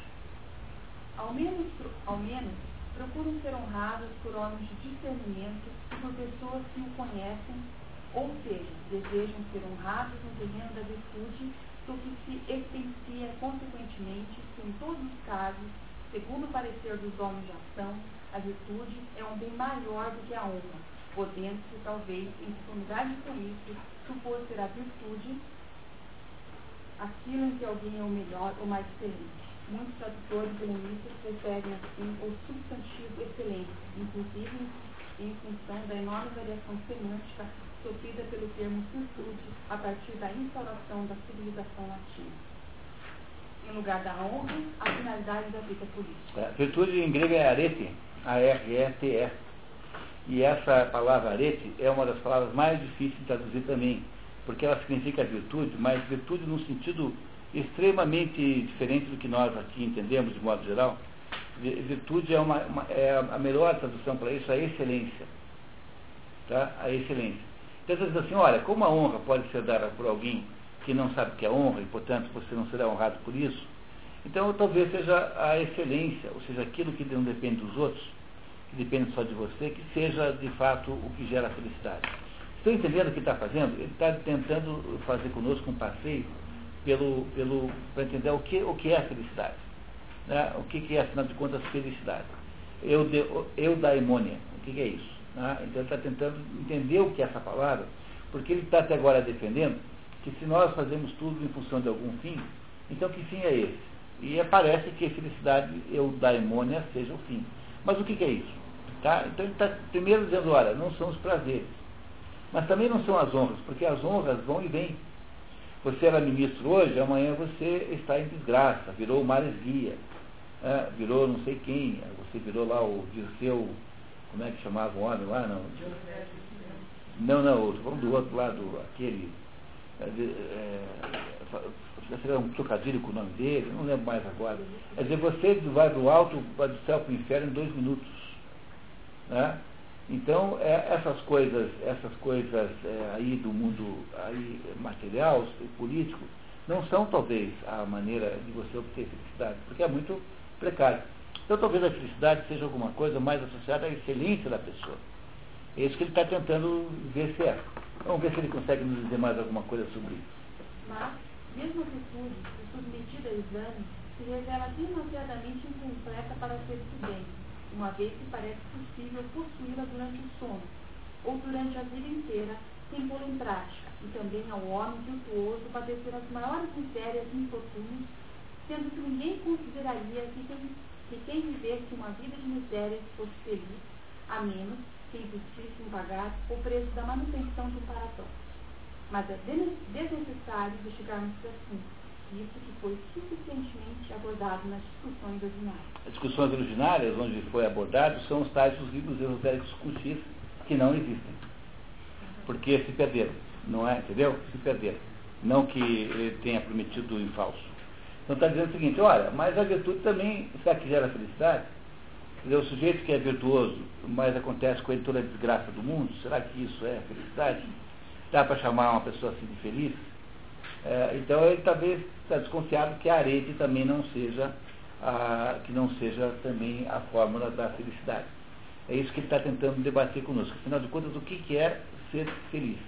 Ao menos, ao menos procuram ser honrados por homens de discernimento e por pessoas que o conhecem, ou seja, desejam ser honrados no terreno da virtude, do que se evidencia consequentemente que em todos os casos, segundo o parecer dos homens de ação, a virtude é um bem maior do que a honra, podendo-se, talvez, em conformidade com isso, supor ser a virtude aquilo em que alguém é o melhor ou mais excelente. Muitos tradutores helenistas preferem assim o substantivo excelente, inclusive em função da enorme variação semântica sofrida pelo termo virtude a partir da instauração da civilização latina. Em lugar da honra, a finalidade da vida política. É, virtude em grego é arete, A-R-E-T-E. E essa palavra arete é uma das palavras mais difíceis de traduzir também, porque ela significa virtude, mas virtude no sentido extremamente diferente do que nós aqui entendemos de modo geral. Virtude é, uma, uma é a melhor tradução para isso, a excelência. Tá? A excelência. Então você diz assim, olha, como a honra pode ser dada por alguém que não sabe o que é honra e, portanto, você não será honrado por isso, então talvez seja a excelência, ou seja, aquilo que não depende dos outros, que depende só de você, que seja de fato o que gera a felicidade. Estão entendendo o que está fazendo? Ele está tentando fazer conosco um passeio pelo, pelo, para entender o que, o que é a felicidade. Né? O que, que é, afinal de contas, felicidade. Eu, de, eu o que, que é isso? Né? Então ele está tentando entender o que é essa palavra, porque ele está até agora defendendo que se nós fazemos tudo em função de algum fim, então que fim é esse? E aparece que felicidade, eu daimônia, seja o fim. Mas o que, que é isso? Tá? Então ele está primeiro dizendo, olha, não são os prazeres. Mas também não são as honras, porque as honras vão e vêm. Você era ministro hoje, amanhã você está em desgraça, virou o Mares Guia, é, virou não sei quem, você virou lá o Dirceu, como é que chamava o homem lá? Não, não, não vamos do outro lado, aquele. É, é, um trocadilho com o nome dele, não lembro mais agora. Quer dizer, você vai do alto, vai do céu para o inferno em dois minutos. Né? Então, é, essas coisas, essas coisas é, aí do mundo aí, material político, não são talvez a maneira de você obter felicidade, porque é muito precário. Então talvez a felicidade seja alguma coisa mais associada à excelência da pessoa. É isso que ele está tentando ver se é. Vamos ver se ele consegue nos dizer mais alguma coisa sobre isso. Mas, mesmo a atitude, submetida a exame, se revela demasiadamente incompleta para ser prudente, uma vez que parece possível possuí-la durante o sono, ou durante a vida inteira, sem pô-la em prática, e também ao homem virtuoso padecer as maiores misérias e infortúnios, sendo que ninguém consideraria que quem, que quem vivesse uma vida de misérias fosse feliz, a menos que existisse em pagar o preço da manutenção do paradoxo. Mas é desnecessário investigarmos esse assunto, isso que foi suficientemente abordado nas discussões ordinárias. As discussões ordinárias, onde foi abordado, são os tais dos livros esotéricos com que não existem. Porque se perderam, não é? Entendeu? Se perderam. Não que ele tenha prometido em falso. Então está dizendo o seguinte, olha, mas a virtude também, será que gera felicidade? Dizer, o sujeito que é virtuoso, mas acontece com ele toda a desgraça do mundo, será que isso é felicidade? Dá para chamar uma pessoa assim de feliz? É, então ele talvez está desconfiado que a arete também não seja a, que não seja também a fórmula da felicidade. É isso que ele está tentando debater conosco. Afinal de contas, o que, que é ser feliz?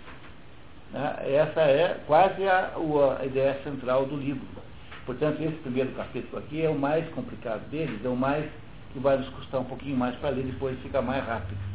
Né? Essa é quase a, a ideia central do livro. Portanto, esse primeiro capítulo aqui é o mais complicado deles, é o mais que vai nos custar um pouquinho mais para ler, depois fica mais rápido.